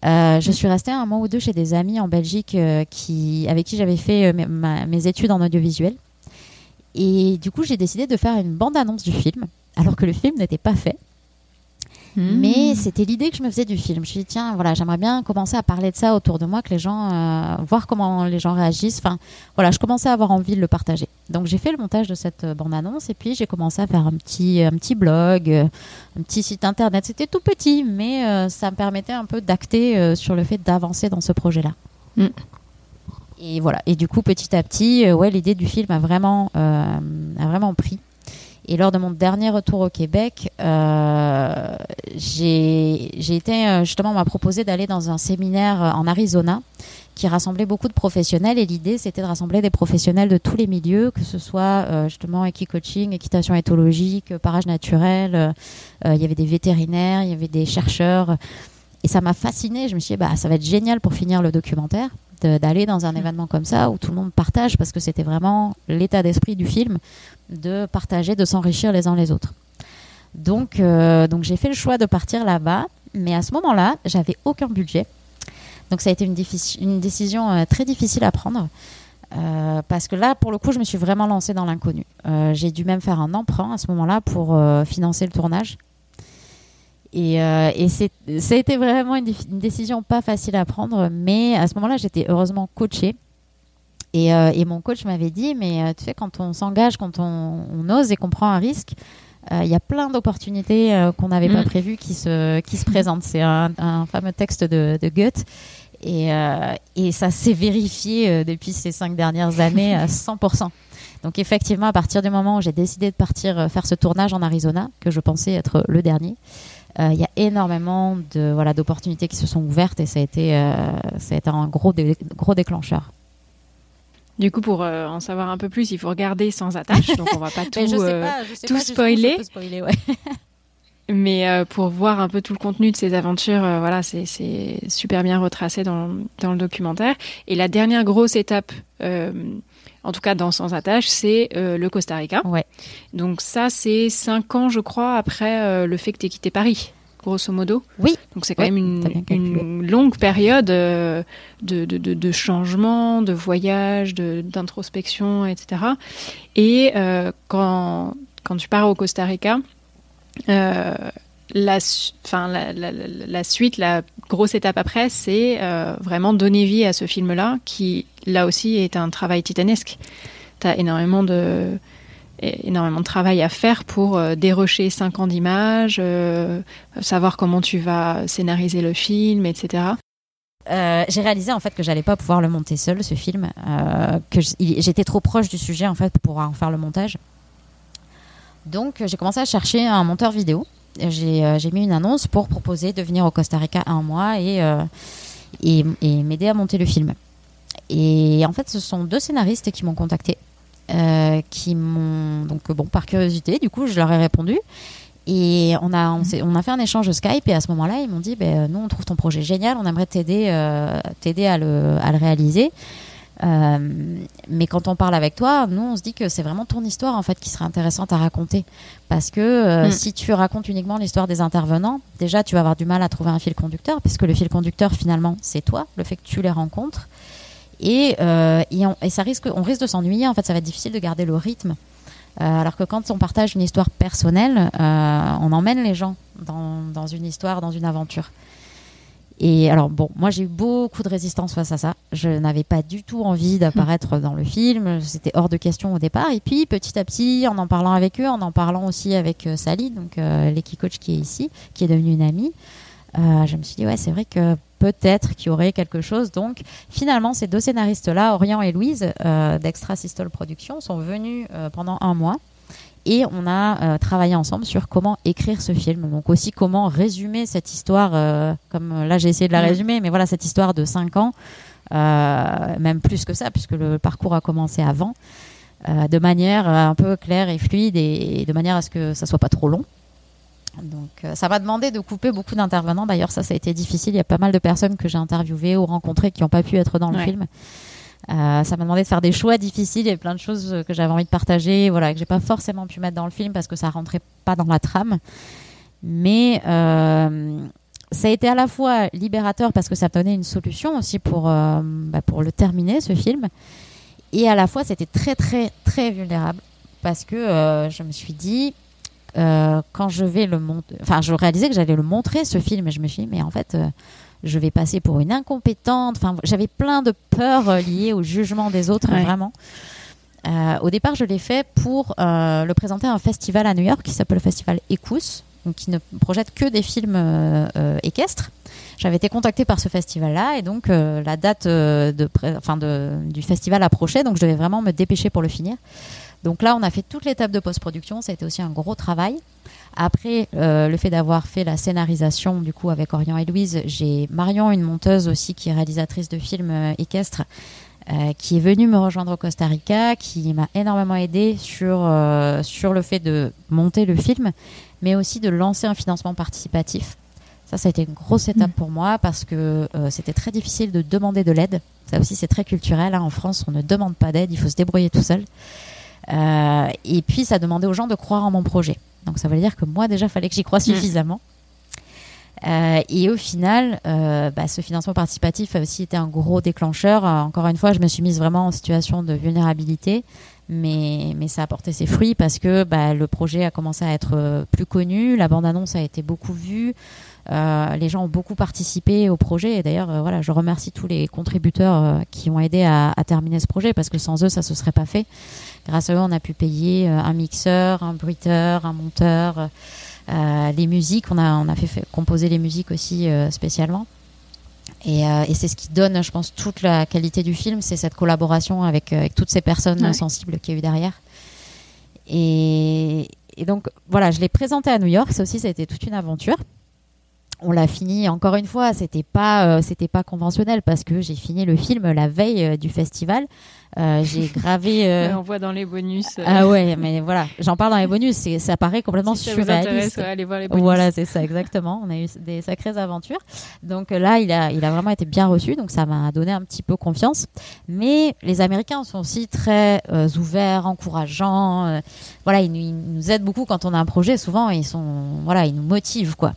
je suis restée un mois ou deux chez des amis en Belgique qui, avec qui j'avais fait mes études en audiovisuel. Et du coup, j'ai décidé de faire une bande-annonce du film, alors que le film n'était pas fait. Hmm. Mais c'était l'idée que je me faisais du film. Je me suis dit, tiens, voilà, j'aimerais bien commencer à parler de ça autour de moi, que les gens, euh, voir comment les gens réagissent. Enfin, voilà, je commençais à avoir envie de le partager. Donc, j'ai fait le montage de cette euh, bande-annonce et puis j'ai commencé à faire un petit, un petit blog, euh, un petit site internet. C'était tout petit, mais euh, ça me permettait un peu d'acter euh, sur le fait d'avancer dans ce projet-là. Mm. Et voilà. Et du coup, petit à petit, euh, ouais, l'idée du film a vraiment, euh, a vraiment pris. Et lors de mon dernier retour au Québec, euh, j'ai été euh, justement on m'a proposé d'aller dans un séminaire euh, en Arizona qui rassemblait beaucoup de professionnels. Et l'idée c'était de rassembler des professionnels de tous les milieux, que ce soit justement équi-coaching, équitation éthologique, parage naturel, il y avait des vétérinaires, il y avait des chercheurs. Et ça m'a fasciné. Je me suis dit bah ça va être génial pour finir le documentaire d'aller dans un événement comme ça où tout le monde partage parce que c'était vraiment l'état d'esprit du film de partager, de s'enrichir les uns les autres. Donc, euh, donc j'ai fait le choix de partir là-bas, mais à ce moment-là, j'avais aucun budget. Donc ça a été une, décision euh, très difficile à prendre. euh, parce que là, pour le coup, je me suis vraiment lancée dans l'inconnu. J'ai dû même faire un emprunt à ce moment-là pour financer le tournage. Et, euh, et c'est- ça a été vraiment une, décision pas facile à prendre, mais à ce moment-là, j'étais heureusement coachée. Et, euh, et mon coach m'avait dit, mais euh, tu sais, quand on s'engage, quand on, on ose et qu'on prend un risque, euh, il y a plein d'opportunités euh, qu'on n'avait pas Mm. prévues qui se, qui se présentent. C'est un, un fameux texte de, de Goethe. Et, euh, et ça s'est vérifié euh, depuis ces cinq dernières années à 100%. Donc effectivement, à partir du moment où j'ai décidé de partir faire ce tournage en Arizona, que je pensais être le dernier, il y a énormément de voilà d'opportunités qui se sont ouvertes et ça a été euh, ça a été un gros dé- gros déclencheur. Du coup, pour euh, en savoir un peu plus, il faut regarder sans attache. Donc, on va pas tout. Mais je sais euh, pas, je sais tout pas spoiler. je peux spoiler, ouais. Mais euh, pour voir un peu tout le contenu de ces aventures, euh, voilà, c'est super bien retracé dans, dans, le documentaire. Et la dernière grosse étape, euh, en tout cas dans Sans attache, c'est le Costa Rica. Ouais. Donc ça, c'est cinq ans, je crois, après le fait que tu aies quitté Paris grosso modo. Oui. Donc c'est quand même une, une, longue période de, de, de, de, changement, de voyage, d'introspection, etc. Et quand, quand tu pars au Costa Rica, euh, la, fin, la, la, la, suite, la grosse étape après, c'est euh, vraiment donner vie à ce film-là, qui là aussi est un travail titanesque. Tu as énormément de, énormément de travail à faire pour euh, dérocher cinq ans d'images, savoir comment tu vas scénariser le film, etc. j'ai réalisé en fait que j'allais pas pouvoir le monter seul ce film, que j'étais trop proche du sujet en fait pour en faire le montage. Donc j'ai commencé à chercher un monteur vidéo. J'ai euh, mis une annonce pour proposer de venir au Costa Rica un mois et, euh, et, m'aider à monter le film. Et en fait, ce sont deux scénaristes qui m'ont contacté, euh, qui m'ont donc bon par curiosité, du coup, je leur ai répondu. Et on a, on a fait un échange Skype et à ce moment-là, ils m'ont dit, ben, nous, on trouve ton projet génial, on aimerait t'aider t'aider à le, à le réaliser. Euh, mais quand on parle avec toi, nous, on se dit que c'est vraiment ton histoire en fait qui serait intéressante à raconter. Parce que euh, mm. si tu racontes uniquement l'histoire des intervenants, déjà tu vas avoir du mal à trouver un fil conducteur, puisque le fil conducteur finalement c'est toi, le fait que tu les rencontres. Et, euh, et, ça risque, on risque de s'ennuyer. En fait, ça va être difficile de garder le rythme. alors que quand on partage une histoire personnelle, on emmène les gens dans, dans une histoire, dans une aventure. Et alors bon, moi j'ai eu beaucoup de résistance face à ça. Je n'avais pas du tout envie d'apparaître dans le film. C'était hors de question au départ. Et puis petit à petit, en en parlant avec eux, en en parlant aussi avec euh, Sally, donc euh, l'équipe coach qui est ici, qui est devenue une amie, euh, je me suis dit ouais, c'est vrai que peut-être qu'il y aurait quelque chose. Donc finalement, ces deux scénaristes-là, Orient et Louise d'Extra Systole Productions, sont venus pendant un mois et on a euh, travaillé ensemble sur comment écrire ce film. Donc aussi comment résumer cette histoire, euh, comme euh, là j'ai essayé de la mm. résumer, mais voilà cette histoire de 5 ans, même plus que ça, puisque le parcours a commencé avant, de manière un peu claire et fluide et, de manière à ce que ça soit pas trop long. Donc ça m'a demandé de couper beaucoup d'intervenants. D'ailleurs ça ça a été difficile. Il y a pas mal de personnes que j'ai interviewées ou rencontrées qui n'ont pas pu être dans le film. Euh, ça m'a demandé de faire des choix difficiles. Avait plein de choses que j'avais envie de partager, voilà, que j'ai pas forcément pu mettre dans le film parce que ça rentrait pas dans la trame. Mais euh, ça a été à la fois libérateur parce que ça donnait une solution aussi pour, euh, bah, pour le terminer, ce film. Et à la fois, c'était très, très, très vulnérable parce que je me suis dit, quand je vais le montrer, enfin, je réalisais que j'allais le montrer, ce film, et je me suis dit, mais en fait, je vais passer pour une incompétente. Enfin, j'avais plein de peurs euh, liées au jugement des autres, vraiment. Euh, au départ, je l'ai fait pour euh, le présenter à un festival à New York qui s'appelle le festival Ecous, donc qui ne projette que des films équestres. J'avais été contactée par ce festival-là et donc la date de, enfin de, du festival approchait, donc je devais vraiment me dépêcher pour le finir. Donc là, on a fait toute l'étape de post-production. Ça a été aussi un gros travail. Après, euh, le fait d'avoir fait la scénarisation du coup avec Orient et Louise, j'ai Marion, une monteuse aussi qui est réalisatrice de films euh, équestres, euh, qui est venue me rejoindre au Costa Rica, qui m'a énormément aidé sur, sur le fait de monter le film, mais aussi de lancer un financement participatif. Ça, ça a été une grosse étape mm. pour moi parce que c'était très difficile de demander de l'aide. Ça aussi, c'est très culturel. Hein. En France, on ne demande pas d'aide, il faut se débrouiller tout seul. Et puis, ça demandait aux gens de croire en mon projet. Donc ça veut dire que moi déjà, il fallait que j'y croie mm. suffisamment. Euh, et au final, euh, bah, ce financement participatif a aussi été un gros déclencheur. Euh, encore une fois, je me suis mise vraiment en situation de vulnérabilité, mais, mais ça a porté ses fruits parce que bah, le projet a commencé à être plus connu, la bande-annonce a été beaucoup vue, les gens ont beaucoup participé au projet. Et d'ailleurs, voilà, je remercie tous les contributeurs qui ont aidé à, à, terminer ce projet parce que sans eux, ça ne se serait pas fait. Grâce à eux, on a pu payer euh, un mixeur, un bruiteur, un monteur, euh, les musiques. On a, on a fait, composer les musiques aussi euh, spécialement. Et, c'est ce qui donne, je pense, toute la qualité du film, c'est cette collaboration avec, avec, toutes ces personnes sensibles qu'il y a eu derrière. Et, donc, voilà, je l'ai présenté à New York. Ça aussi, ça a été toute une aventure. on l'a fini encore une fois c'était pas euh, c'était pas conventionnel parce que j'ai fini le film la veille euh, du festival euh, j'ai gravé Ouais, on voit dans les bonus. euh, ah ouais mais voilà j'en parle dans les bonus ça paraît complètement si ça vous surréaliste ouais, allez voir les bonus. voilà c'est ça exactement on a eu des sacrées aventures donc euh, là il a il a vraiment été bien reçu donc ça m'a donné un petit peu confiance mais les Américains sont aussi très euh, ouverts encourageants euh, voilà ils, nous- ils nous aident beaucoup quand on a un projet souvent ils sont voilà ils nous motivent quoi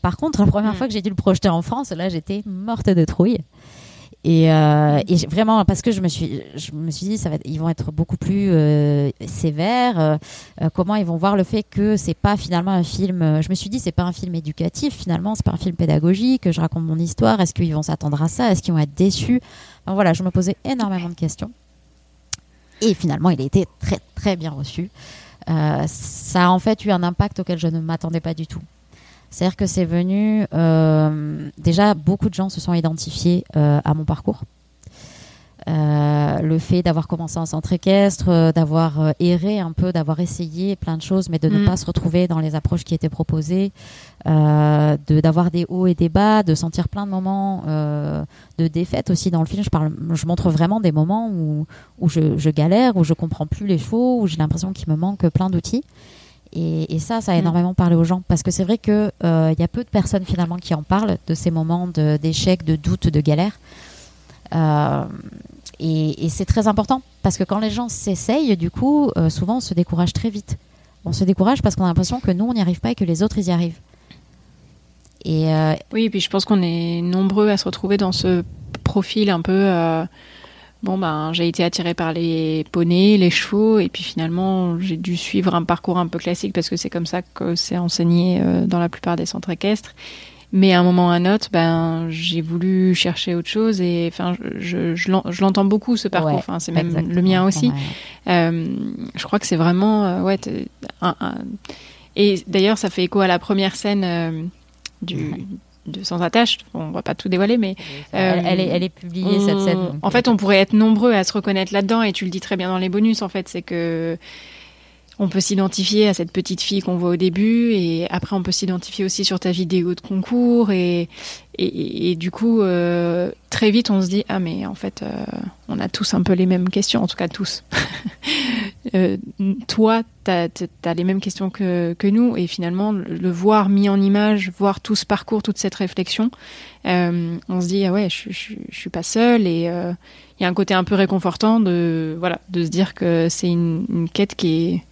par contre, la première Mm. fois que j'ai dû le projeter en France, là, j'étais morte de trouille. Et, euh, et vraiment, parce que je me suis, je me suis dit, ça va, ils vont être beaucoup plus euh, sévères. euh, comment ils vont voir le fait que c'est pas finalement un film. Je me suis dit, c'est pas un film éducatif finalement, c'est pas un film pédagogique. que Je raconte mon histoire. Est-ce qu'ils vont s'attendre à ça Est-ce qu'ils vont être déçus? Voilà, je me posais énormément de questions. Et finalement, il a été très très bien reçu. Ça a en fait eu un impact auquel je ne m'attendais pas du tout. C'est-à-dire que c'est venu. euh, déjà, beaucoup de gens se sont identifiés euh, à mon parcours. Euh, le fait d'avoir commencé en centre équestre, d'avoir erré un peu, d'avoir essayé plein de choses, mais de ne Mm. pas se retrouver dans les approches qui étaient proposées, de d'avoir des hauts et des bas, de sentir plein de moments de défaite aussi dans le film. Je parle, je montre vraiment des moments où où je, je galère, où je comprends plus les chevaux, où j'ai l'impression qu'il me manque plein d'outils. Et, et ça, ça a Mm. énormément parlé aux gens parce que c'est vrai que euh, y a peu de personnes finalement qui en parlent de ces moments de- d'échec, de, doute, de galère. Euh, et et c'est très important parce que quand les gens s'essayent, du coup, euh, souvent on se décourage très vite. On se décourage parce qu'on a l'impression que nous on n'y arrive pas et que les autres ils y arrivent. Et Oui, et puis je pense qu'on est nombreux à se retrouver dans ce profil un peu. Bon, ben, j'ai été attiré par les poneys, les chevaux, et puis finalement, j'ai dû suivre un parcours un peu classique parce que c'est comme ça que c'est enseigné euh, dans la plupart des centres équestres. Mais à un moment ou à un autre, ben, j'ai voulu chercher autre chose et enfin, je, je, je l'en- je l'entends beaucoup ce parcours. ouais, Enfin, c'est même le mien aussi. Ouais. Euh, je crois que c'est vraiment euh, ouais t'es- un- un- et d'ailleurs ça fait écho à la première scène euh, du de sans attache. On va pas tout dévoiler mais Elle, Euh, elle est, elle est publiée cette on- scène. en fait on pourrait être nombreux à se reconnaître là-dedans et tu le dis très bien dans les bonus en fait c'est que on peut s'identifier à cette petite fille qu'on voit au début et après on peut s'identifier aussi sur ta vidéo de concours et et, et du coup euh, très vite on se dit ah mais en fait euh, on a tous un peu les mêmes questions en tout cas tous. Euh, toi t'as as les mêmes questions que, que nous et finalement le, voir mis en image voir tout ce parcours toute cette réflexion euh, on se dit ah ouais je, je, je suis pas seule et euh, il y a un côté un peu réconfortant de voilà de se dire que c'est une, une quête qui est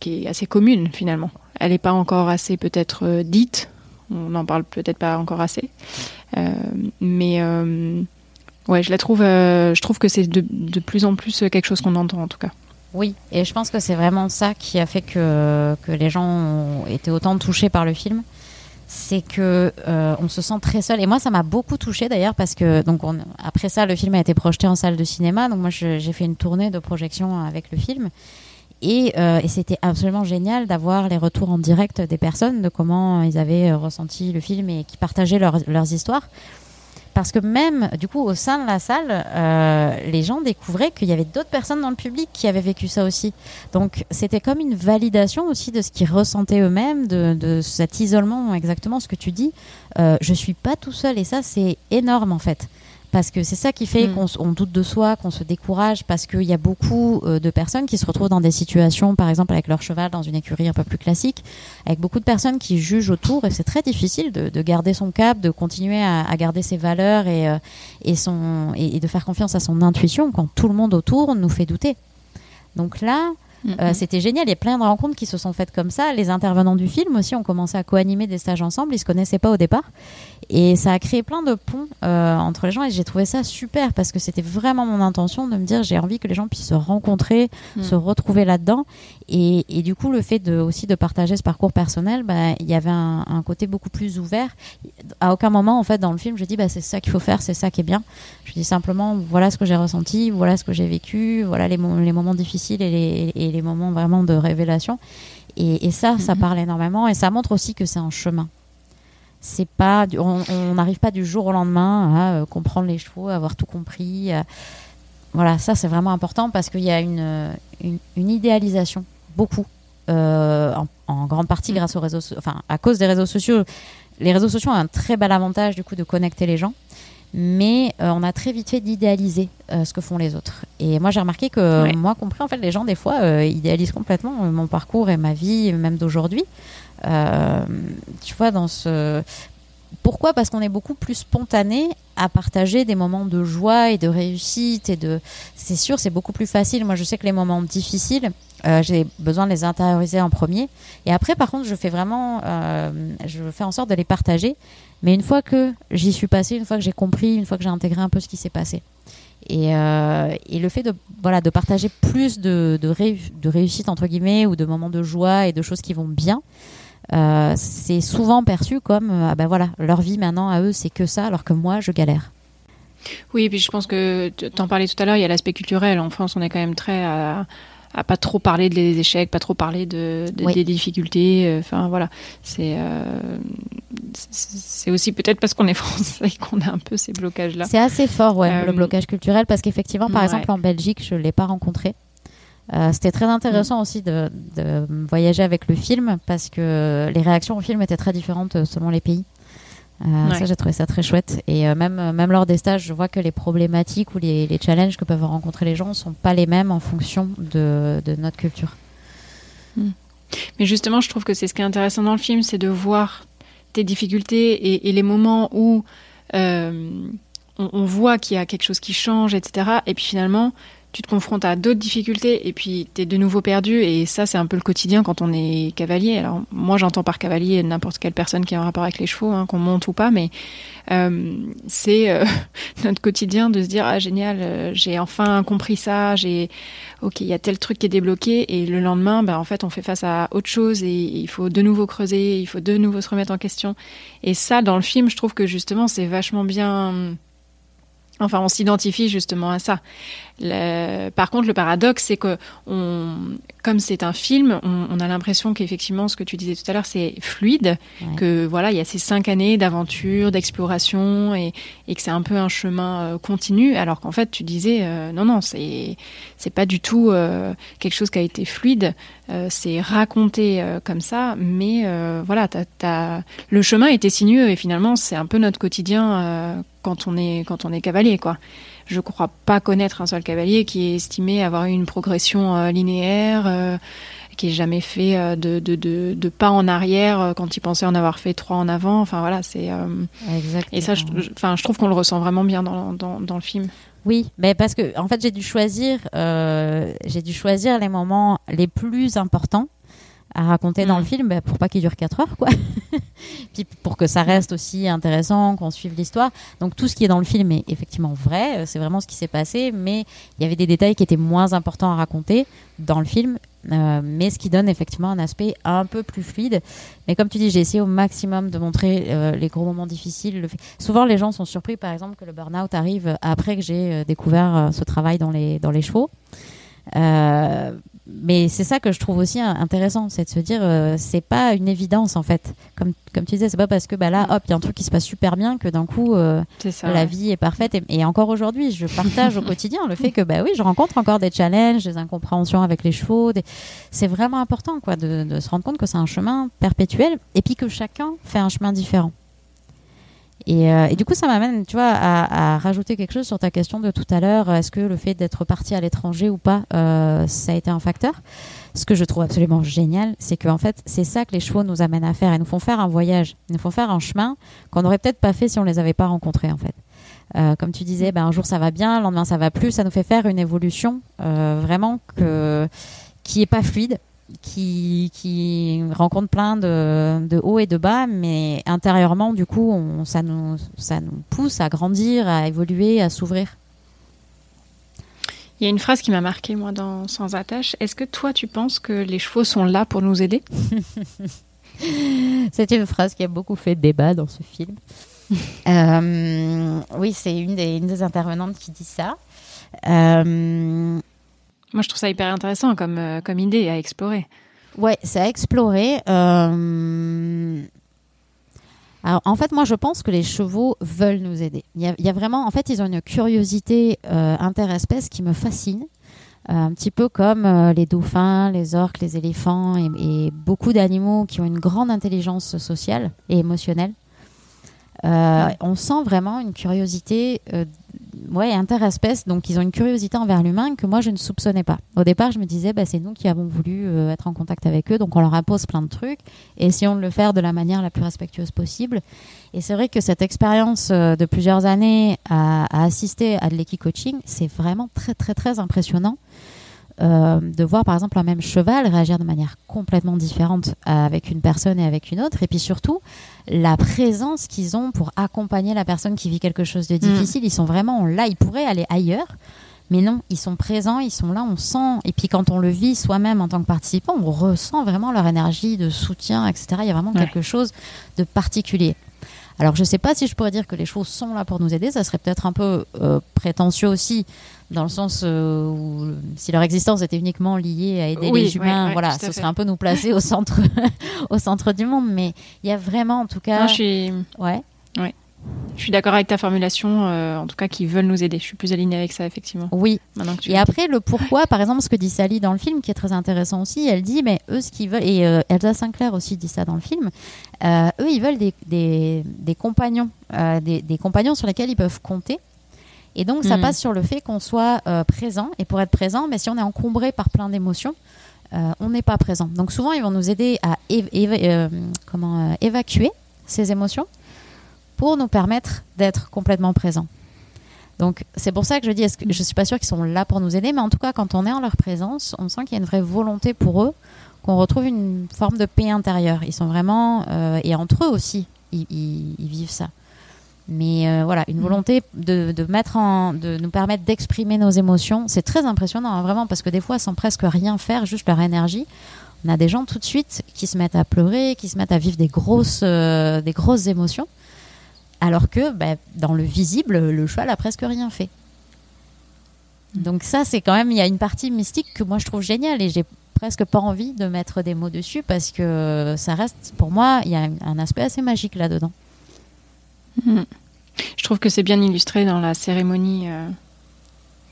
qui est assez commune finalement. Elle n'est pas encore assez peut-être euh, dite, on n'en parle peut-être pas encore assez, Euh, mais euh, ouais, je la trouve, euh, je trouve que c'est de, de plus en plus quelque chose qu'on entend en tout cas. Oui, et je pense que c'est vraiment ça qui a fait que, que les gens ont été autant touchés par le film. C'est que euh, on se sent très seul. Et moi, ça m'a beaucoup touché d'ailleurs parce que donc on- après ça, le film a été projeté en salle de cinéma. Donc moi, j'ai fait une tournée de projection avec le film. Et, euh, et c'était absolument génial d'avoir les retours en direct des personnes, de comment ils avaient euh, ressenti le film et qui partageaient leurs- histoires. Parce que même, du coup, au sein de la salle, euh, les gens découvraient qu'il y avait d'autres personnes dans le public qui avaient vécu ça aussi. Donc, c'était comme une validation aussi de ce qu'ils ressentaient eux-mêmes, de, de cet isolement, exactement ce que tu dis. Euh, je suis pas tout seul et ça, c'est énorme en fait. Parce que c'est ça qui fait Mm. qu'on doute de soi, qu'on se décourage, parce qu'il y a beaucoup euh, de personnes qui se retrouvent dans des situations, par exemple avec leur cheval dans une écurie un peu plus classique, avec beaucoup de personnes qui jugent autour, et c'est très difficile de, de garder son cap, de continuer à, à garder ses valeurs et, euh, et, son, et, et de faire confiance à son intuition quand tout le monde autour nous fait douter. Donc là, euh, c'était génial. Il y a plein de rencontres qui se sont faites comme ça. Les intervenants du film aussi ont commencé à co-animer des stages ensemble. Ils se connaissaient pas au départ. Et ça a créé plein de ponts euh, entre les gens. Et j'ai trouvé ça super parce que c'était vraiment mon intention de me dire j'ai envie que les gens puissent se rencontrer, Mm. se retrouver là-dedans. Et, et du coup, le fait de, aussi de partager ce parcours personnel, bah, il y avait un, un côté beaucoup plus ouvert. À aucun moment, en fait, dans le film, je dis bah, c'est ça qu'il faut faire, c'est ça qui est bien. Je dis simplement voilà ce que j'ai ressenti, voilà ce que j'ai vécu, voilà les, mo- les moments difficiles et les, et les moments vraiment de révélation. Et, et ça, ça Mhm. parle énormément et ça montre aussi que c'est un chemin. C'est pas, du- on n'arrive pas du jour au lendemain à euh, comprendre les chevaux, avoir tout compris. à- Voilà, ça c'est vraiment important parce qu'il y a une, une, une idéalisation, beaucoup, en, en, grande partie grâce aux réseaux, enfin à cause des réseaux sociaux. Les réseaux sociaux ont un très bel avantage du coup de connecter les gens mais euh, on a très vite fait d'idéaliser euh, ce que font les autres. Et moi, j'ai remarqué que, moi compris, en fait, les gens, des fois, euh, idéalisent complètement mon parcours et ma vie, même d'aujourd'hui. tu vois, dans ce. Pourquoi? Parce qu'on est beaucoup plus spontané à partager des moments de joie et de réussite et de. C'est sûr, c'est beaucoup plus facile. Moi, je sais que les moments difficiles, j'ai besoin de les intérioriser en premier. Et après, par contre, je fais vraiment, je fais en sorte de les partager mais une fois que j'y suis passée, une fois que j'ai compris, une fois que j'ai intégré un peu ce qui s'est passé. Et, euh, le fait de, voilà, de partager plus de, de, réussite, entre guillemets, ou de moments de joie et de choses qui vont bien, euh, c'est souvent perçu comme euh, ah ben voilà, leur vie maintenant à eux, c'est que ça, alors que moi, je galère. Oui, et puis je pense que tu en parlais tout à l'heure, il y a l'aspect culturel. En France, on est quand même très à pas trop parler des échecs, pas trop parler de, des difficultés. Euh, enfin voilà, c'est euh, c'est aussi peut-être parce qu'on est français qu'on a un peu ces blocages-là. C'est assez fort, ouais, le euh, blocage culturel, parce qu'effectivement, par exemple, en Belgique, je l'ai pas rencontré. C'était très intéressant mm. aussi de, de, voyager avec le film parce que les réactions au film étaient très différentes selon les pays. Euh, ça, j'ai trouvé ça très chouette. Et euh, même, euh, même lors des stages, je vois que les problématiques ou les, les challenges que peuvent rencontrer les gens ne sont pas les mêmes en fonction de, de notre culture. Hmm. Mais justement, je trouve que c'est ce qui est intéressant dans le film, c'est de voir tes difficultés et, et les moments où on, on, voit qu'il y a quelque chose qui change, etc. Et puis finalement, tu te confrontes à d'autres difficultés et puis tu es de nouveau perdu. Et ça, c'est un peu le quotidien quand on est cavalier. Alors, moi, j'entends par cavalier n'importe quelle personne qui a un rapport avec les chevaux, hein, qu'on monte ou pas, mais euh, c'est euh, notre quotidien de se dire Ah, génial, euh, j'ai enfin compris ça, j'ai. Ok, il y a tel truc qui est débloqué, et le lendemain, ben, en fait, on fait face à autre chose et il faut de nouveau creuser, il faut de nouveau se remettre en question. Et ça, dans le film, je trouve que justement, c'est vachement bien Enfin, on s'identifie justement à ça. Par contre, le paradoxe, c'est que, on... comme c'est un film, on, a l'impression qu'effectivement, ce que tu disais tout à l'heure, c'est fluide, que voilà, il y a ces cinq années d'aventure, d'exploration, et, que c'est un peu un chemin euh, continu. Alors qu'en fait, tu disais, euh, non, non, c'est c'est pas du tout euh, quelque chose qui a été fluide. c'est raconté comme ça, mais voilà, le chemin était sinueux, et finalement, c'est un peu notre quotidien quand on est quand on est cavalier quoi. Je crois pas connaître un seul cavalier qui est estimé avoir eu une progression euh, linéaire, euh, qui ait jamais fait euh, de, de, de, pas en arrière quand il pensait en avoir fait trois en avant. Enfin voilà, c'est et ça, je, enfin je trouve qu'on le ressent vraiment bien dans, dans, dans le film. Oui, mais parce que en fait j'ai dû choisir, j'ai dû choisir les moments les plus importants à raconter dans le mm. film bah, pour pas qu'il dure 4 heures quoi. Puis pour que ça reste aussi intéressant qu'on suive l'histoire. Donc tout ce qui est dans le film est effectivement vrai euh, c'est vraiment ce qui s'est passé mais il y avait des détails qui étaient moins importants à raconter dans le film euh, mais ce qui donne effectivement un aspect un peu plus fluide. Mais comme tu dis j'ai essayé au maximum de montrer euh, les gros moments difficiles le fait... souvent les gens sont surpris par exemple que le burn-out arrive après que j'ai découvert ce travail dans les dans les chevaux mais c'est ça que je trouve aussi intéressant, c'est de se dire euh, c'est pas une évidence en fait. Comme comme tu disais, c'est pas parce que bah là hop il y a un truc qui se passe super bien que d'un coup euh, la vie est parfaite. Et, encore aujourd'hui, je partage au quotidien le fait que bah oui, je rencontre encore des challenges, des incompréhensions avec les chevaux. C'est vraiment important quoi de, de se rendre compte que c'est un chemin perpétuel et puis que chacun fait un chemin différent. Euh, et, du coup, ça m'amène, tu vois, à, rajouter quelque chose sur ta question de tout à l'heure. Est-ce que le fait d'être parti à l'étranger ou pas, euh, ça a été un facteur? Ce que je trouve absolument génial, c'est qu'en fait, c'est ça que les chevaux nous amènent à faire. Ils nous font faire un voyage, ils nous font faire un chemin qu'on n'aurait peut-être pas fait si on les avait pas rencontrés, en fait. Euh, comme tu disais, ben, un jour ça va bien, le lendemain ça va plus. Ça nous fait faire une évolution vraiment que, qui est pas fluide, qui, qui rencontre plein de, de hauts et de bas, mais intérieurement, du coup, on, ça, nous, ça nous pousse à grandir, à évoluer, à s'ouvrir. Il y a une phrase qui m'a marqué moi, dans Sans attache. Est-ce que toi, tu penses que les chevaux sont là pour nous aider? C'est une phrase qui a beaucoup fait débat dans ce film. Euh, oui, c'est une des, une des intervenantes qui dit ça. Euh, moi, je trouve ça hyper intéressant comme, euh, comme idée à explorer. Ouais, c'est à explorer. Euh, alors, en fait, moi, je pense que les chevaux veulent nous aider. Il y a, vraiment, en fait, ils ont une curiosité euh, interespèce qui me fascine. un petit peu comme les dauphins, les orques, les éléphants et beaucoup d'animaux qui ont une grande intelligence sociale et émotionnelle. Euh, on sent vraiment une curiosité euh, ouais, interespèce. Donc, ils ont une curiosité envers l'humain que moi, je ne soupçonnais pas. Au départ, je me disais, bah, c'est nous qui avons voulu euh, être en contact avec eux. Donc, on leur impose plein de trucs. Essayons de le faire de la manière la plus respectueuse possible. Et c'est vrai que cette expérience de plusieurs années à, à assister à de l'équi-coaching, c'est vraiment très, très, très impressionnant. Euh, de voir par exemple un même cheval réagir de manière complètement différente avec une personne et avec une autre. Et puis surtout, la présence qu'ils ont pour accompagner la personne qui vit quelque chose de mm. difficile. Ils sont vraiment là, ils pourraient aller ailleurs. Mais non, ils sont présents, ils sont là, on sent. Et puis quand on le vit soi-même en tant que participant, on ressent vraiment leur énergie de soutien, etc. Il y a vraiment quelque chose de particulier. Alors je ne sais pas si je pourrais dire que les choses sont là pour nous aider, ça serait peut-être un peu euh, prétentieux aussi, dans le sens euh, où si leur existence était uniquement liée à aider les humains, voilà, ce serait un peu nous placer au centre, au centre du monde. Mais il y a vraiment, en tout cas, non, je suis... ouais, ouais. Je suis d'accord avec ta formulation, euh, en tout cas, qui veulent nous aider. Je suis plus alignée avec ça, effectivement. Oui. et après, le pourquoi, par exemple, ce que dit Sally dans le film, qui est très intéressant aussi, elle dit, mais eux, ce qu'ils veulent, et euh, Elsa Sinclair aussi dit ça dans le film, euh, eux, ils veulent des, des, des compagnons, des, des, compagnons sur lesquels ils peuvent compter. Et donc, ça hmm. passe sur le fait qu'on soit présent. Et pour être présent, mais si on est encombré par plein d'émotions, on n'est pas présent. Donc, souvent, ils vont nous aider à comment, évacuer ces émotions pour nous permettre d'être complètement présents. Donc c'est pour ça que je dis, est-ce que, je suis pas sûre qu'ils sont là pour nous aider, mais en tout cas quand on est en leur présence, on sent qu'il y a une vraie volonté pour eux, qu'on retrouve une forme de paix intérieure. Ils sont vraiment euh, et entre eux aussi, ils, vivent ça. Mais euh, voilà, une mm. volonté de, mettre en, de nous permettre d'exprimer nos émotions, c'est très impressionnant hein, vraiment parce que des fois sans presque rien faire, juste leur énergie, on a des gens tout de suite qui se mettent à pleurer, qui se mettent à vivre des grosses, euh, des grosses émotions. Alors que bah, dans le visible, le cheval a presque rien fait. Donc ça, c'est quand même, il y a une partie mystique que moi je trouve géniale et j'ai presque pas envie de mettre des mots dessus parce que ça reste, pour moi, il y a un aspect assez magique là-dedans. Hmm. Je trouve que c'est bien illustré dans la cérémonie euh,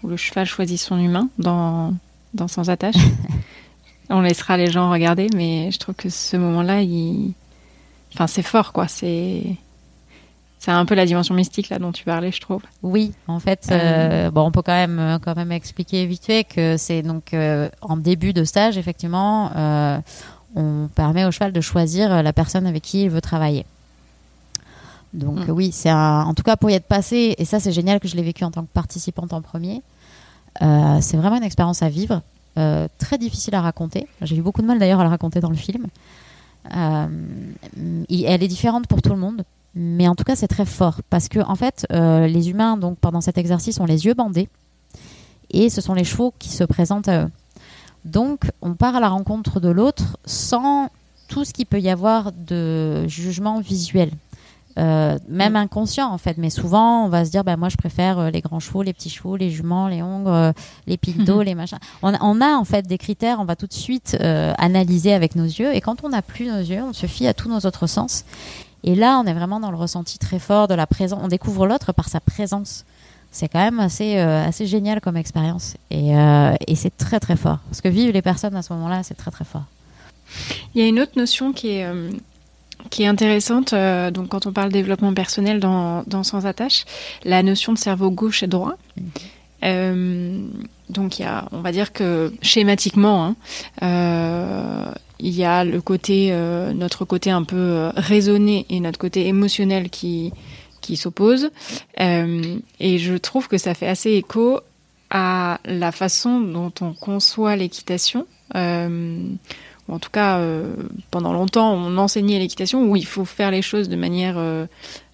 où le cheval choisit son humain dans, dans Sans attache. On laissera les gens regarder, mais je trouve que ce moment-là, il... enfin, c'est fort, quoi. C'est c'est un peu la dimension mystique là dont tu parlais, je trouve. Oui, en fait, euh. Euh, bon, on peut quand même quand même expliquer vite fait que c'est donc en début de stage, effectivement, on permet au cheval de choisir la personne avec qui il veut travailler. Donc mm. oui, c'est en tout cas pour y être passé, et ça c'est génial que je l'ai vécu en tant que participante en premier. c'est vraiment une expérience à vivre, très difficile à raconter. J'ai eu beaucoup de mal d'ailleurs à la raconter dans le film. elle est différente pour tout le monde mais en tout cas, c'est très fort parce que en fait, euh, les humains, donc pendant cet exercice, ont les yeux bandés et ce sont les chevaux qui se présentent à eux. Donc, on part à la rencontre de l'autre sans tout ce qu'il peut y avoir de jugement visuel. Euh, même inconscient en fait, mais souvent on va se dire bah moi je préfère euh, les grands chevaux, les petits chevaux, les juments, les hongres, les piles d'eau, les machins. On, on, a en fait des critères, on va tout de suite analyser avec nos yeux et quand on n'a plus nos yeux, on se fie à tous nos autres sens et là, on est vraiment dans le ressenti très fort de la présence. On découvre l'autre par sa présence. C'est quand même assez, euh, assez génial comme expérience. Et, euh, et c'est très très fort. Parce que vivent les personnes à ce moment-là, c'est très très fort. Il y a une autre notion qui est, euh, qui est intéressante. donc, quand on parle développement personnel dans, dans Sans attache, la notion de cerveau gauche et droit. Mhm. donc, il y a, on va dire que schématiquement, hein, il y a le côté, euh, notre côté un peu euh, raisonné et notre côté émotionnel qui, qui s'opposent. Euh, et je trouve que ça fait assez écho à la façon dont on conçoit l'équitation. En tout cas, pendant longtemps, on enseignait l'équitation où il faut faire les choses de manière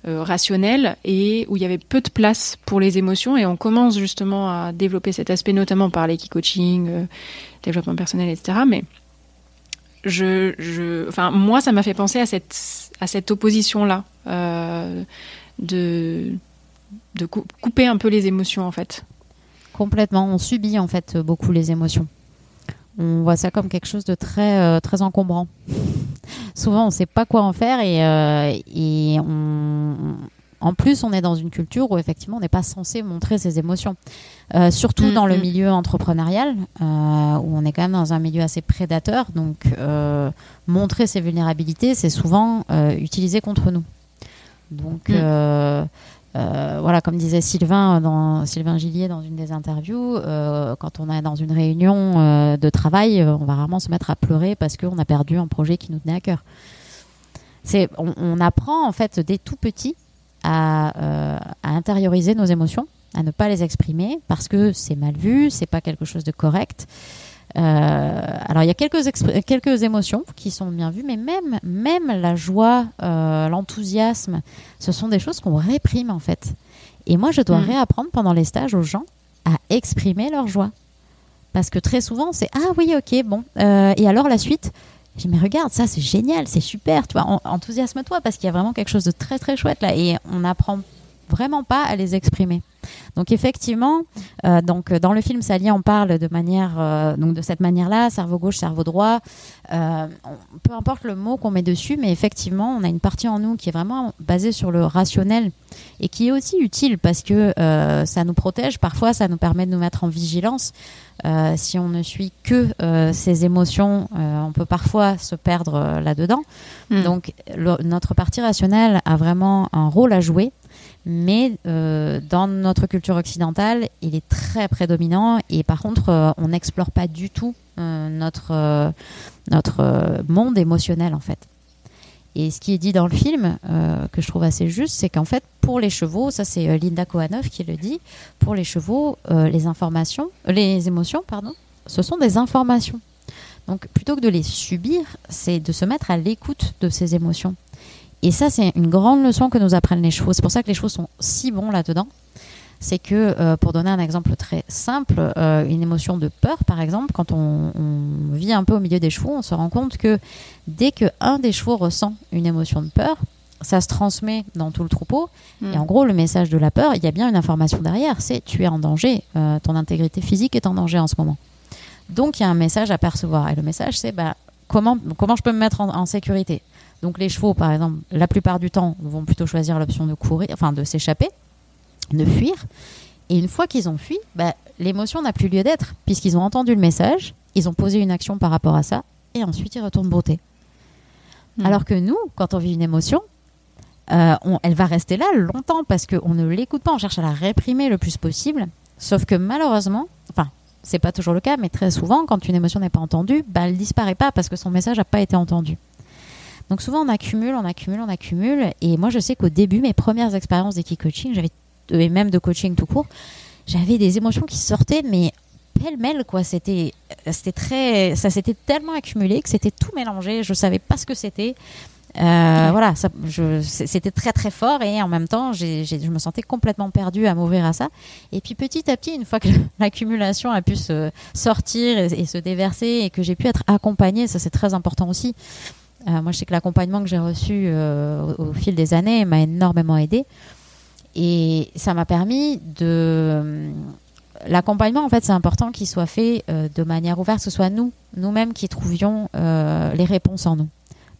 rationnelle et où il y avait peu de place pour les émotions. Et on commence justement à développer cet aspect, notamment par l'équi-coaching, développement personnel, etc. Mais je, enfin, moi, ça m'a fait penser à cette, à cette opposition-là, euh, de, de couper un peu les émotions, en fait. Complètement. On subit, en fait, beaucoup les émotions. On voit ça comme quelque chose de très, euh, très encombrant. Souvent, on ne sait pas quoi en faire et, euh, et on, En plus, on est dans une culture où effectivement on n'est pas censé montrer ses émotions, euh, surtout Mm, dans le mm. milieu entrepreneurial où on est quand même dans un milieu assez prédateur. Donc, montrer ses vulnérabilités, c'est souvent utilisé contre nous. Donc, Mm. Euh, euh, voilà, comme disait Sylvain dans Sylvain Gillier dans une des interviews, euh, quand on est dans une réunion euh, de travail, euh, on va rarement se mettre à pleurer parce qu'on a perdu un projet qui nous tenait à cœur. C'est, on, on apprend en fait dès tout petit à, euh, à intérioriser nos émotions, à ne pas les exprimer parce que c'est mal vu, c'est pas quelque chose de correct. Euh, alors il y a quelques, quelques émotions qui sont bien vues, mais même, même la joie, euh, l'enthousiasme, ce sont des choses qu'on réprime en fait. Et moi, je dois Mm. réapprendre pendant les stages aux gens à exprimer leur joie. Parce que très souvent, c'est Ah oui, ok, bon. Euh, et alors la suite Je dis Mais regarde, ça c'est génial, c'est super, tu vois, en- enthousiasme-toi parce qu'il y a vraiment quelque chose de très très chouette là. Et on n'apprend vraiment pas à les exprimer. Donc effectivement, euh, donc dans le film Sally on parle de manière euh, donc de cette manière-là, cerveau gauche, cerveau droit. Euh, on- peu importe le mot qu'on met dessus, mais effectivement, on a une partie en nous qui est vraiment basée sur le rationnel et qui est aussi utile parce que euh, ça nous protège. Parfois, ça nous permet de nous mettre en vigilance. Euh, si on ne suit que euh, ses émotions, euh, on peut parfois se perdre euh, là-dedans. Mm. Donc, le- notre partie rationnelle a vraiment un rôle à jouer, mais euh, dans notre culture occidentale, il est très prédominant et par contre, euh, on n'explore pas du tout euh, notre, notre monde émotionnel en fait. Et ce qui est dit dans le film, que je trouve assez juste, c'est qu'en fait, pour les chevaux, ça c'est Linda Kohanov qui le dit, pour les chevaux, les informations, les émotions, pardon, ce sont des informations. Donc plutôt que de les subir, c'est de se mettre à l'écoute de ces émotions. Et ça, c'est une grande leçon que nous apprennent les chevaux. C'est pour ça que les chevaux sont si bons là-dedans. C'est que, euh, pour donner un exemple très simple, euh, une émotion de peur, par exemple, quand on, on vit un peu au milieu des chevaux, on se rend compte que dès qu'un des chevaux ressent une émotion de peur, ça se transmet dans tout le troupeau. Mm. Et en gros, le message de la peur, il y a bien une information derrière, c'est tu es en danger, euh, ton intégrité physique est en danger en ce moment. Donc il y a un message à percevoir. Et le message, c'est bah, comment, comment je peux me mettre en, en sécurité? Donc les chevaux, par exemple, la plupart du temps, vont plutôt choisir l'option de courir, enfin de s'échapper, de fuir. Et une fois qu'ils ont fui, bah, l'émotion n'a plus lieu d'être, puisqu'ils ont entendu le message, ils ont posé une action par rapport à ça, et ensuite ils retournent brouter. Mm. Alors que nous, quand on vit une émotion, euh, on- elle va rester là longtemps parce qu'on ne l'écoute pas, on cherche à la réprimer le plus possible. Sauf que malheureusement, enfin, c'est pas toujours le cas, mais très souvent, quand une émotion n'est pas entendue, bah, elle disparaît pas parce que son message n'a pas été entendu. Donc souvent, on accumule, on accumule, on accumule. Et moi, je sais qu'au début, mes premières expériences d'équicoaching, j'avais et même de coaching tout court, j'avais des émotions qui sortaient, mais pêle-mêle quoi. C'était, c'était très, ça s'était tellement accumulé que c'était tout mélangé. Je savais pas ce que c'était. Euh, Voilà, ça, je, c- c'était très très fort et en même temps, j'ai, j'ai- je me sentais complètement perdue à m'ouvrir à ça. Et puis petit à petit, une fois que l'accumulation a pu se sortir et, et se déverser et que j'ai pu être accompagnée, ça c'est très important aussi. Euh, moi, je sais que l'accompagnement que j'ai reçu euh, au, au fil des années m'a énormément aidé. Et ça m'a permis de l'accompagnement en fait c'est important qu'il soit fait euh, de manière ouverte que ce soit nous nous-mêmes qui trouvions euh, les réponses en nous.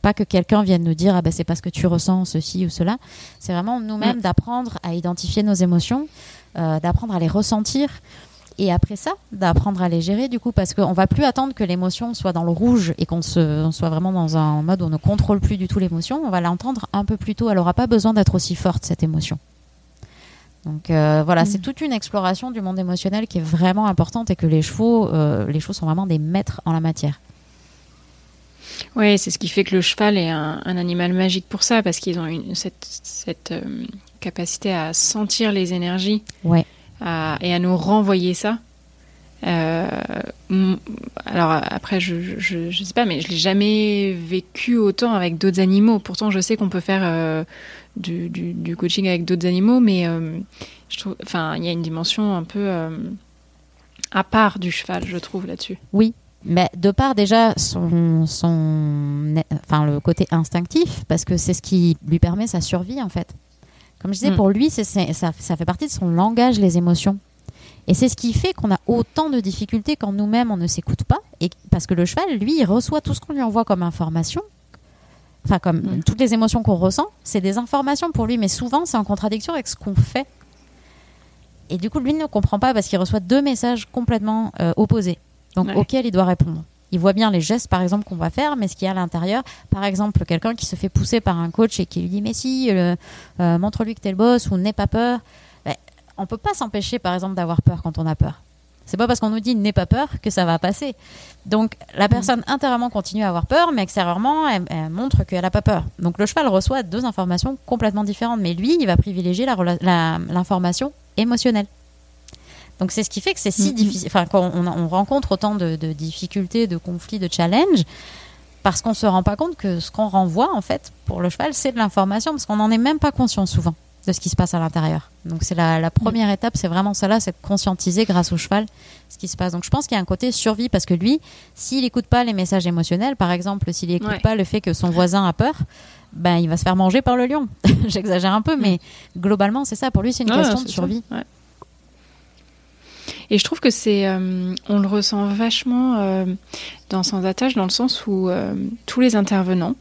Pas que quelqu'un vienne nous dire ah ben c'est parce que tu ressens ceci ou cela. C'est vraiment nous-mêmes d'apprendre à identifier nos émotions euh, d'apprendre à les ressentir et après ça d'apprendre à les gérer du coup parce qu'on va plus attendre que l'émotion soit dans le rouge et qu'on soit vraiment dans un mode où on ne contrôle plus du tout l'émotion on va l'entendre un peu plus tôt elle aura pas besoin d'être aussi forte cette émotion donc euh, voilà, Mm. c'est toute une exploration du monde émotionnel qui est vraiment importante et que les chevaux, euh, les chevaux sont vraiment des maîtres en la matière. Oui, c'est ce qui fait que le cheval est un, un animal magique pour ça, parce qu'ils ont une, cette, cette euh, capacité à sentir les énergies Ouais. À- et à nous renvoyer ça. Euh, alors après, je, je, sais pas, mais je l'ai jamais vécu autant avec d'autres animaux. Pourtant, je sais qu'on peut faire euh, du, du, coaching avec d'autres animaux, mais euh, je trouve, enfin, il y a une dimension un peu euh, à part du cheval, je trouve là-dessus. Oui, mais de part déjà son, son, enfin le côté instinctif, parce que c'est ce qui lui permet sa survie en fait. Comme je disais, Mm. pour lui, ça, ça fait partie de son langage, les émotions. Et c'est ce qui fait qu'on a autant de difficultés quand nous-mêmes on ne s'écoute pas, et parce que le cheval, lui, il reçoit tout ce qu'on lui envoie comme information. enfin comme toutes les émotions qu'on ressent, c'est des informations pour lui, mais souvent c'est en contradiction avec ce qu'on fait. Et du coup, lui ne comprend pas parce qu'il reçoit deux messages complètement euh, opposés, donc auxquels il doit répondre. Il voit bien les gestes, par exemple, qu'on va faire, mais ce qu'il y a à l'intérieur, par exemple, quelqu'un qui se fait pousser par un coach et qui lui dit Mais si, euh, euh, montre-lui que t'es le boss ou n'aie pas peur. Ben, on peut pas s'empêcher, par exemple, d'avoir peur quand on a peur. C'est pas parce qu'on nous dit n'aie pas peur que ça va passer. Donc la mm. personne intérieurement continue à avoir peur, mais extérieurement, elle, montre qu'elle n'a pas peur. Donc le cheval reçoit deux informations complètement différentes, mais lui, il va privilégier l'information émotionnelle. Donc c'est ce qui fait que c'est si mm, mm. difficile. Enfin, quand on, rencontre autant de, de, difficultés, de conflits, de challenges, parce qu'on se rend pas compte que ce qu'on renvoie en fait pour le cheval, c'est de l'information, parce qu'on n'en est même pas conscient souvent de ce qui se passe à l'intérieur. Donc c'est la, première mm. étape, c'est vraiment cela, c'est de conscientiser grâce au cheval ce qui se passe. Donc je pense qu'il y a un côté survie parce que lui, s'il n'écoute pas les messages émotionnels, par exemple, s'il n'écoute pas le fait que son voisin a peur, ben il va se faire manger par le lion. J'exagère un peu, mais globalement c'est ça. Pour lui, c'est une question de survie. Et je trouve que c'est, euh, on le ressent vachement euh, dans Sans attache, dans le sens où euh, tous les intervenants,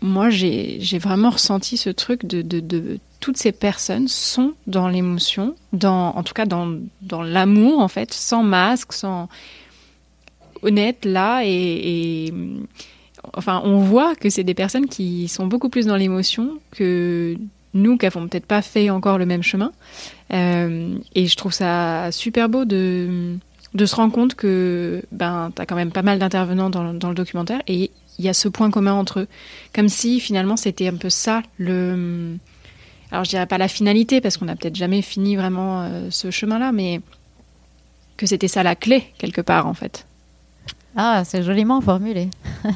moi, j'ai vraiment ressenti ce truc de, de, toutes ces personnes sont dans l'émotion, dans, en tout cas dans, dans l'amour, en fait, sans masque, sans honnête là, et enfin, on voit que c'est des personnes qui sont beaucoup plus dans l'émotion que nous qui avons peut-être pas fait encore le même chemin. Euh, et je trouve ça super beau de, de se rendre compte que ben, tu as quand même pas mal d'intervenants dans, dans, le documentaire et il y a ce point commun entre eux. Comme si finalement c'était un peu ça le. Alors je dirais pas la finalité parce qu'on n'a peut-être jamais fini vraiment euh, ce chemin-là, mais que c'était ça la clé quelque part en fait. Ah, c'est joliment formulé.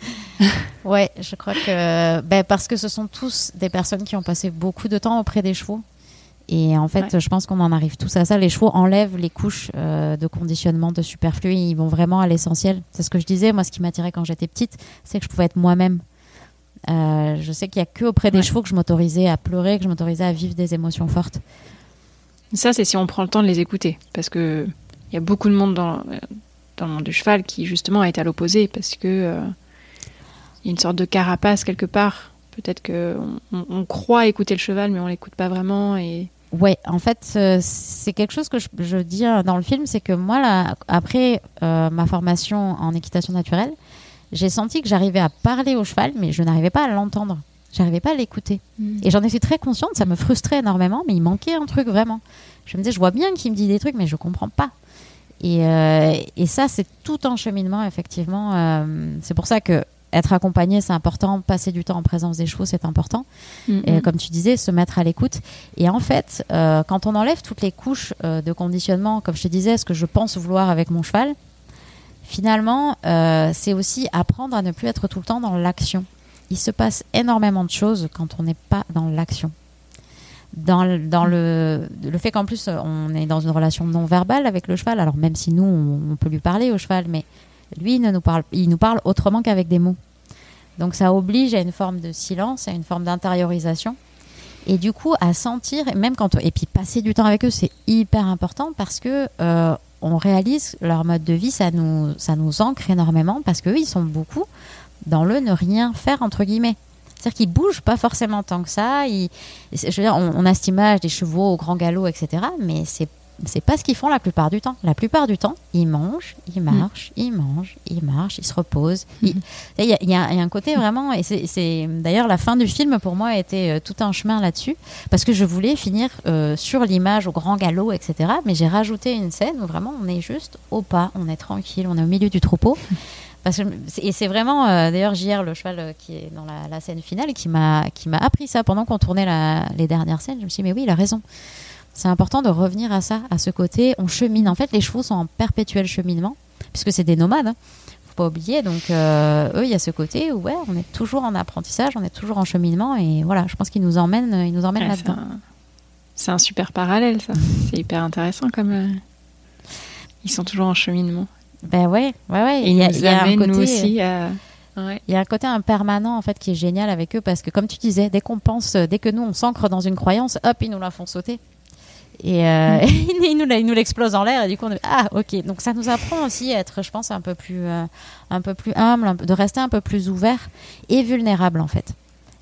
ouais, je crois que ben, parce que ce sont tous des personnes qui ont passé beaucoup de temps auprès des chevaux et en fait, je pense qu'on en arrive tous à ça. Les chevaux enlèvent les couches euh, de conditionnement, de superflu. Ils vont vraiment à l'essentiel. C'est ce que je disais. Moi, ce qui m'attirait quand j'étais petite, c'est que je pouvais être moi-même. Euh, je sais qu'il n'y a que auprès des chevaux que je m'autorisais à pleurer, que je m'autorisais à vivre des émotions fortes. Ça, c'est si on prend le temps de les écouter. Parce qu'il y a beaucoup de monde dans, dans le monde du cheval qui, justement, été à l'opposé. Parce que euh, y a une sorte de carapace quelque part. Peut-être qu'on on croit écouter le cheval, mais on l'écoute pas vraiment. Et Ouais, en fait, euh, c'est quelque chose que je, dis euh, dans le film, c'est que moi, là, après euh, ma formation en équitation naturelle, j'ai senti que j'arrivais à parler au cheval, mais je n'arrivais pas à l'entendre. J'arrivais pas à l'écouter. Mm. Et j'en étais très consciente, ça me frustrait énormément, mais il manquait un truc vraiment. Je me disais, je vois bien qu'il me dit des trucs, mais je comprends pas. Et, et ça, c'est tout un cheminement, effectivement. c'est pour ça que être accompagné, c'est important. Passer du temps en présence des chevaux, c'est important. Mm-hmm. Et comme tu disais, se mettre à l'écoute. Et en fait, euh, quand on enlève toutes les couches euh, de conditionnement, comme je te disais, ce que je pense vouloir avec mon cheval, finalement, euh, c'est aussi apprendre à ne plus être tout le temps dans l'action. Il se passe énormément de choses quand on n'est pas dans l'action. Dans, dans le, le fait qu'en plus, on est dans une relation non verbale avec le cheval, alors même si nous, on peut lui parler au cheval, mais lui, il, nous parle, il nous parle autrement qu'avec des mots. Donc ça oblige à une forme de silence, à une forme d'intériorisation. Et du coup, à sentir, même quand et puis passer du temps avec eux, c'est hyper important parce que euh, on réalise leur mode de vie, ça nous, ça nous ancre énormément parce qu'eux, ils sont beaucoup dans le ne rien faire entre guillemets. C'est-à-dire qu'ils bougent pas forcément tant que ça. on, on, a cette image des chevaux au grand galop, etc. Mais c'est c'est pas ce qu'ils font la plupart du temps. La plupart du temps, ils mangent, ils marchent, ils mangent, ils marchent, ils se reposent. Il y, a un côté vraiment, et c'est d'ailleurs la fin du film pour moi a été euh, tout un chemin là-dessus, parce que je voulais finir euh, sur l'image au grand galop, etc. Mais j'ai rajouté une scène où vraiment on est juste au pas, on est tranquille, on est au milieu du troupeau. Parce que, et c'est vraiment, euh, d'ailleurs, JR, le cheval qui est dans la, scène finale, qui m'a appris ça pendant qu'on tournait les dernières scènes. Je me suis dit, mais oui, il a raison c'est important de revenir à ça, à ce côté. On chemine. En fait, les chevaux sont en perpétuel cheminement, puisque c'est des nomades. Hein. Faut pas oublier. Donc, euh, eux, il y a ce côté où ouais, on est toujours en apprentissage, on est toujours en cheminement, et voilà, je pense qu'ils nous emmènent, ils nous emmènent là-dedans. C'est un, super parallèle, ça. c'est hyper intéressant comme. Euh, ils sont toujours en cheminement. Ben ouais, ouais, ouais. Et il y a, un côté, aussi. Il y a un côté impermanent en fait qui est génial avec eux parce que comme tu disais, dès qu'on pense, dès que nous on s'ancre dans une croyance, hop, ils nous la font sauter. Et euh, il nous, l'explose en l'air et du coup on est, ah ok. Donc ça nous apprend aussi à être je pense un peu plus euh, un peu plus humble de rester un peu plus ouvert et vulnérable en fait.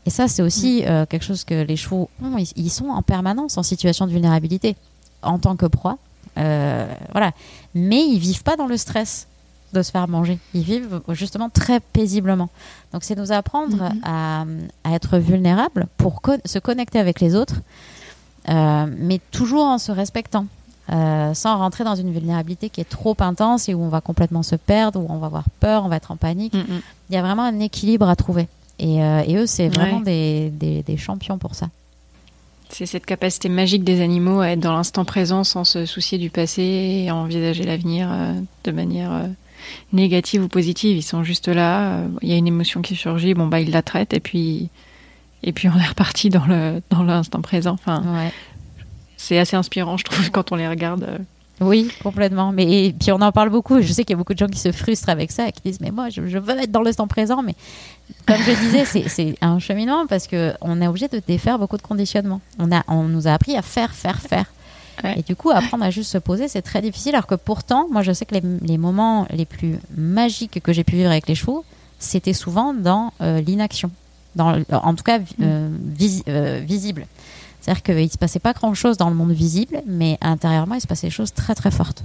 Et ça c'est aussi euh, quelque chose que les chevaux ont. Ils, ils, sont en permanence en situation de vulnérabilité en tant que proie voilà. Mais ils vivent pas dans le stress de se faire manger. Ils vivent justement très paisiblement. Donc c'est nous apprendre mm -hmm. à, à, être vulnérable pour co se connecter avec les autres mais toujours en se respectant, euh, sans rentrer dans une vulnérabilité qui est trop intense et où on va complètement se perdre, où on va avoir peur, on va être en panique. Mm -hmm. Il y a vraiment un équilibre à trouver. Et, euh, et eux, c'est vraiment ouais. des, des, des, champions pour ça. C'est cette capacité magique des animaux à être dans l'instant présent sans se soucier du passé et à envisager l'avenir euh, de manière euh, négative ou positive. Ils sont juste là, il y a une émotion qui surgit, bon bah ils la traitent et puis et puis on est reparti dans le dans l'instant présent. Enfin, ouais. c'est assez inspirant, je trouve, quand on les regarde. Oui, complètement. Mais et puis on en parle beaucoup. Je sais qu'il y a beaucoup de gens qui se frustrent avec ça, qui disent mais moi je, je veux être dans l'instant présent. Mais comme je disais, c'est un cheminement parce que on est obligé de défaire beaucoup de conditionnements. On a on nous a appris à faire, faire, faire. Ouais. Et du coup, apprendre à juste se poser, c'est très difficile. Alors que pourtant, moi, je sais que les, les moments les plus magiques que j'ai pu vivre avec les chevaux, c'était souvent dans euh, l'inaction dans, en tout cas euh, vis, euh, visible. C'est-à-dire qu'il ne se passait pas grand-chose dans le monde visible, mais intérieurement, il se passait des choses très très fortes.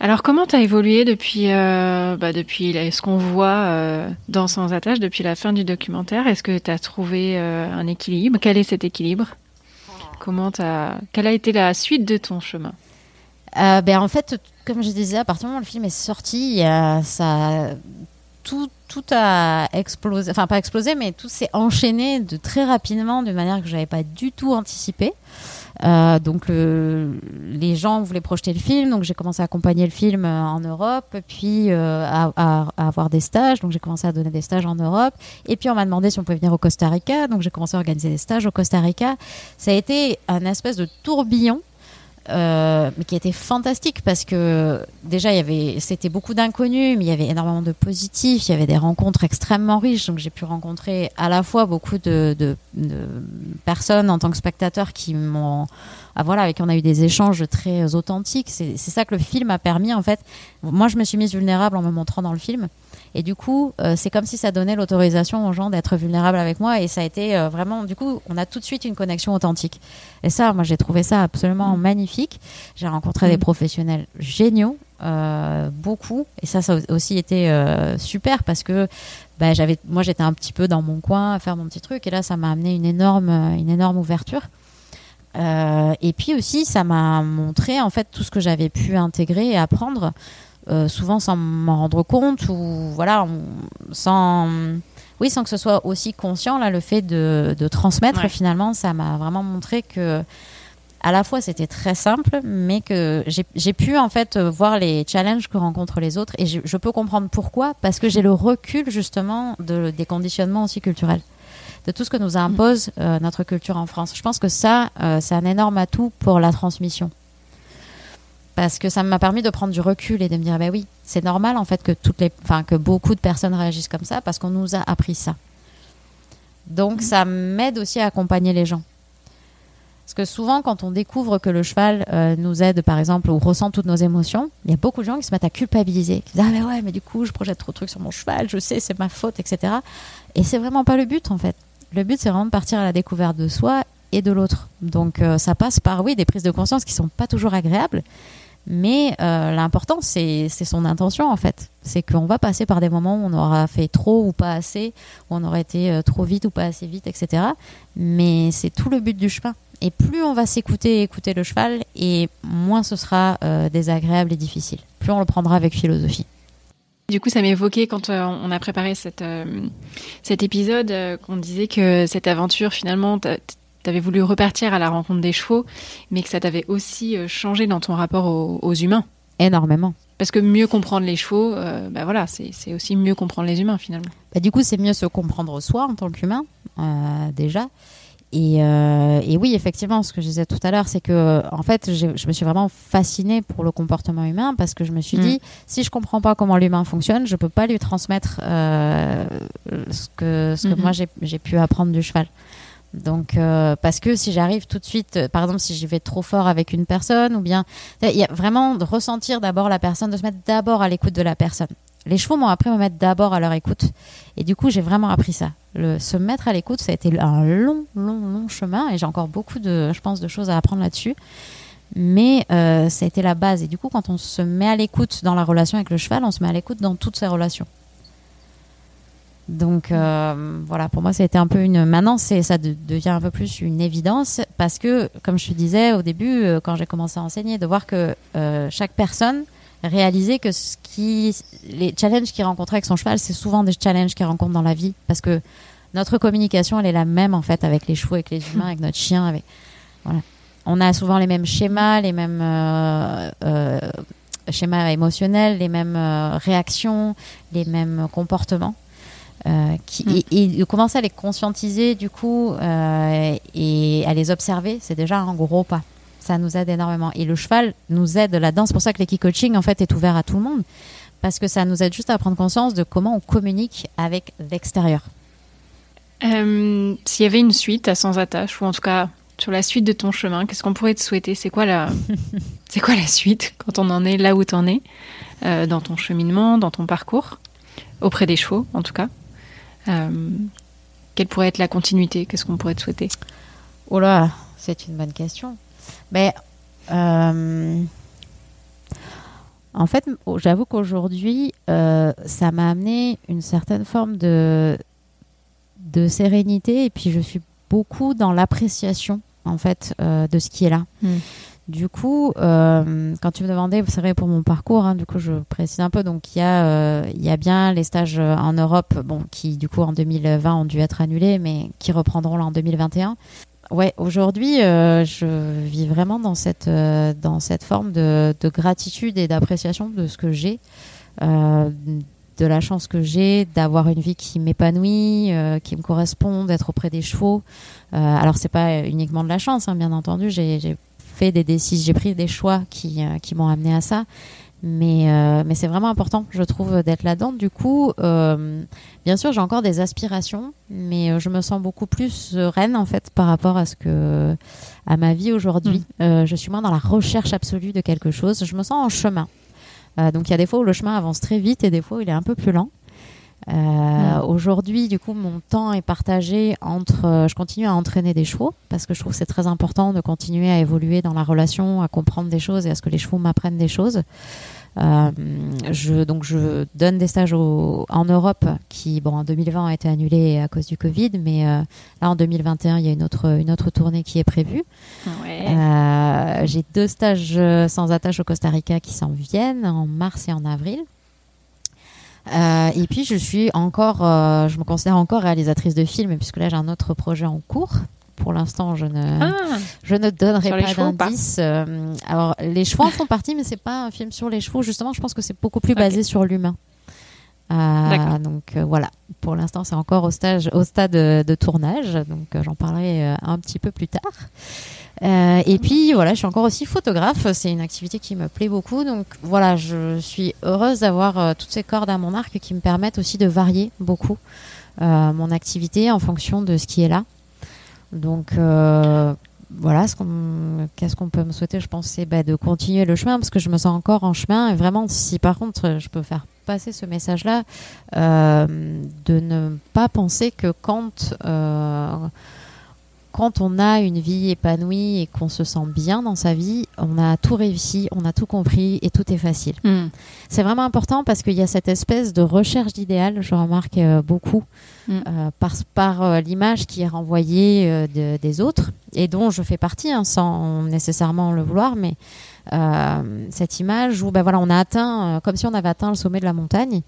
Alors comment tu as évolué depuis, euh, bah, depuis ce qu'on voit euh, dans Sans attache, depuis la fin du documentaire? Est-ce que tu as trouvé euh, un équilibre? Quel est cet équilibre? Comment as... Quelle a été la suite de ton chemin? Ben, En fait, comme je disais, à partir du moment où le film est sorti, ça tout, a explosé, enfin pas explosé, mais tout s'est enchaîné de très rapidement, d'une manière que je n'avais pas du tout anticipé. Euh, donc le, les gens voulaient projeter le film, donc j'ai commencé à accompagner le film en Europe, puis euh, à, à, avoir des stages, donc j'ai commencé à donner des stages en Europe, et puis on m'a demandé si on pouvait venir au Costa Rica, donc j'ai commencé à organiser des stages au Costa Rica. Ça a été un espèce de tourbillon euh, mais qui était fantastique parce que déjà il y avait c'était beaucoup d'inconnus mais il y avait énormément de positifs. Il y avait des rencontres extrêmement riches. Donc j'ai pu rencontrer à la fois beaucoup de, personnes en tant que spectateur qui m'ont ah, voilà avec qui on a eu des échanges très authentiques. C'est ça que le film a permis en fait. Moi je me suis mise vulnérable en me montrant dans le film et du coup, euh, c'est comme si ça donnait l'autorisation aux gens d'être vulnérables avec moi. Et ça a été euh, vraiment, du coup, on a tout de suite une connexion authentique. Et ça, moi, j'ai trouvé ça absolument mmh. magnifique. J'ai rencontré mmh. des professionnels géniaux, euh, beaucoup. Et ça, ça a aussi été super parce que bah, j'avais, moi, j'étais un petit peu dans mon coin à faire mon petit truc. Et là, ça m'a amené une énorme, une énorme ouverture. Et puis aussi, ça m'a montré en fait tout ce que j'avais pu intégrer et apprendre euh, souvent sans m'en rendre compte ou voilà, on, sans oui, sans que ce soit aussi conscient là, le fait de, de transmettre ouais. finalement, ça m'a vraiment montré que à la fois c'était très simple, mais que j'ai pu en fait voir les challenges que rencontrent les autres et je, je peux comprendre pourquoi parce que j'ai le recul justement de, des conditionnements aussi culturels de tout ce que nous impose euh, notre culture en France. Je pense que ça, euh, c'est un énorme atout pour la transmission parce que ça m'a permis de prendre du recul et de me dire bah oui c'est normal en fait que toutes les enfin que beaucoup de personnes réagissent comme ça parce qu'on nous a appris ça. Donc ça m'aide aussi à accompagner les gens. Parce que souvent quand on découvre que le cheval euh, nous aide par exemple ou ressent toutes nos émotions il y a beaucoup de gens qui se mettent à culpabiliser qui disent ah mais ouais mais du coup je projette trop de trucs sur mon cheval je sais c'est ma faute etc et c'est vraiment pas le but en fait. Le but c'est vraiment de partir à la découverte de soi et de l'autre donc euh, ça passe par oui des prises de conscience qui sont pas toujours agréables mais euh, l'important, c'est son intention, en fait. C'est qu'on va passer par des moments où on aura fait trop ou pas assez, où on aura été euh, trop vite ou pas assez vite, etc. Mais c'est tout le but du chemin. Et plus on va s'écouter écouter le cheval, et moins ce sera désagréable et difficile. Plus on le prendra avec philosophie. Du coup, ça m'évoquait quand on a préparé cette, cet épisode, qu'on disait que cette aventure, finalement, tu avais voulu repartir à la rencontre des chevaux, mais que ça t'avait aussi euh, changé dans ton rapport aux, aux, humains. Énormément. Parce que mieux comprendre les chevaux, euh, bah voilà, c'est aussi mieux comprendre les humains finalement. Bah, du coup, c'est mieux se comprendre soi en tant qu'humain, euh, déjà. Et, euh, et, oui, effectivement, ce que je disais tout à l'heure, c'est que en fait, je me suis vraiment fascinée pour le comportement humain parce que je me suis mmh. dit, si je comprends pas comment l'humain fonctionne, je peux pas lui transmettre euh, ce que, ce que mmh. moi j'ai pu apprendre du cheval. Donc, euh, parce que si j'arrive tout de suite, euh, par exemple, si j'y vais trop fort avec une personne, ou bien, il y a vraiment de ressentir d'abord la personne, de se mettre d'abord à l'écoute de la personne. Les chevaux m'ont appris à me mettre d'abord à leur écoute. Et du coup, j'ai vraiment appris ça. Le, se mettre à l'écoute, ça a été un long, long, long chemin. Et j'ai encore beaucoup de, je pense, de choses à apprendre là-dessus. Mais euh, ça a été la base. Et du coup, quand on se met à l'écoute dans la relation avec le cheval, on se met à l'écoute dans toutes ses relations. Donc euh, voilà, pour moi, été un peu une. Maintenant, c'est ça devient un peu plus une évidence parce que, comme je te disais au début, euh, quand j'ai commencé à enseigner, de voir que euh, chaque personne réalisait que les challenges qu'il rencontrait avec son cheval, c'est souvent des challenges qu'il rencontre dans la vie parce que notre communication, elle est la même en fait avec les chevaux, avec les humains, avec notre chien. On a souvent les mêmes schémas, les mêmes schémas émotionnels, les mêmes réactions, les mêmes comportements. Euh, qui, mm. et, de commencer à les conscientiser du coup euh, et à les observer, c'est déjà un gros pas. Ça nous aide énormément. Et le cheval nous aide là-dedans. C'est pour ça que l'équipe coaching en fait est ouvert à tout le monde parce que ça nous aide juste à prendre conscience de comment on communique avec l'extérieur. Euh, S'il y avait une suite à sans attache ou en tout cas sur la suite de ton chemin, qu'est-ce qu'on pourrait te souhaiter? C'est quoi la c'est quoi la suite quand on en est là où tu en es dans ton cheminement, dans ton parcours? Auprès des chevaux en tout cas quelle pourrait être la continuité? Qu'est-ce qu'on pourrait te souhaiter? Oh là, c'est une bonne question. Mais euh, en fait, j'avoue qu'aujourd'hui, euh, ça m'a amené une certaine forme de, de sérénité et puis je suis beaucoup dans l'appréciation en fait de ce qui est là. Hmm. Du coup, euh, quand tu me demandais, c'est vrai pour mon parcours, hein, du coup je précise un peu, donc il y, a, euh, y a bien les stages euh, en Europe, bon, qui du coup en 2020 ont dû être annulés, mais qui reprendront en 2021. Ouais, aujourd'hui, je vis vraiment dans cette, dans cette forme de, de gratitude et d'appréciation de ce que j'ai, de la chance que j'ai d'avoir une vie qui m'épanouit, qui me correspond, d'être auprès des chevaux. alors c'est pas uniquement de la chance, hein, bien entendu, des décisions, j'ai pris des choix qui, euh, qui m'ont amené à ça. Mais, euh, mais c'est vraiment important, je trouve, d'être là-dedans. Du coup, euh, bien sûr, j'ai encore des aspirations, mais je me sens beaucoup plus sereine en fait par rapport à ce que à ma vie aujourd'hui. Mm. je suis moins dans la recherche absolue de quelque chose. Je me sens en chemin. donc il y a des fois où le chemin avance très vite et des fois où il est un peu plus lent. Euh, aujourd'hui, du coup, mon temps est partagé entre. Euh, je continue à entraîner des chevaux parce que je trouve que c'est très important de continuer à évoluer dans la relation, à comprendre des choses et à ce que les chevaux m'apprennent des choses. Euh, je, donc, je donne des stages en Europe qui, bon, en 2020 ont été annulés à cause du Covid, mais là, en 2021, il y a une autre, une autre tournée qui est prévue. J'ai deux stages sans attache au Costa Rica qui s'en viennent en mars et en avril. Euh, et puis je suis encore, euh, je me considère encore réalisatrice de films puisque là j'ai un autre projet en cours. Pour l'instant, je ne, ah. je ne donnerai pas d'indices. Euh, alors les chevaux en font partie, mais c'est pas un film sur les chevaux. Justement, je pense que c'est beaucoup plus basé sur l'humain. donc voilà, pour l'instant c'est encore au, stage, au stade de, tournage, donc j'en parlerai un petit peu plus tard. Euh, et puis voilà, je suis encore aussi photographe. C'est une activité qui me plaît beaucoup. Donc voilà, je suis heureuse d'avoir euh, toutes ces cordes à mon arc qui me permettent aussi de varier beaucoup euh, mon activité en fonction de ce qui est là. Donc voilà, ce qu'est-ce qu'on peut me souhaiter Je pense c'est bah, de continuer le chemin parce que je me sens encore en chemin. Et vraiment, si par contre je peux faire passer ce message-là, de ne pas penser que quand quand on a une vie épanouie et qu'on se sent bien dans sa vie, on a tout réussi, on a tout compris et tout est facile. Hmm. C'est vraiment important parce qu'il y a cette espèce de recherche d'idéal, je remarque euh, beaucoup, hmm. euh, par, par euh, l'image qui est renvoyée des autres et dont je fais partie hein, sans nécessairement le vouloir, mais cette image où ben voilà, on a atteint, comme si on avait atteint le sommet de la montagne.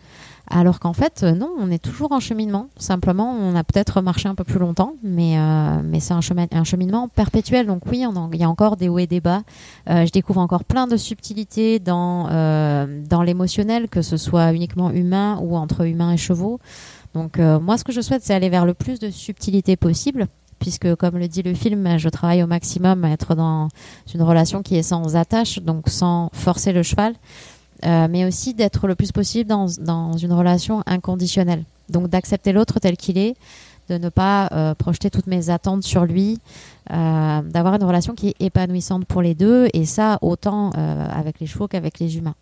Alors qu'en fait, euh, non, on est toujours en cheminement. Simplement, on a peut-être marché un peu plus longtemps, mais, euh, mais c'est un, chemin, un cheminement perpétuel. Donc oui, il y a encore des hauts et des bas. Euh, je découvre encore plein de subtilités dans, dans l'émotionnel, que ce soit uniquement humain ou entre humains et chevaux. Donc moi, ce que je souhaite, c'est aller vers le plus de subtilité possible puisque comme le dit le film, je travaille au maximum à être dans une relation qui est sans attache, donc sans forcer le cheval. Euh, mais aussi d'être le plus possible dans, dans, une relation inconditionnelle. Donc d'accepter l'autre tel qu'il est, de ne pas euh, projeter toutes mes attentes sur lui, euh, d'avoir une relation qui est épanouissante pour les deux, et ça autant avec les chevaux qu'avec les humains.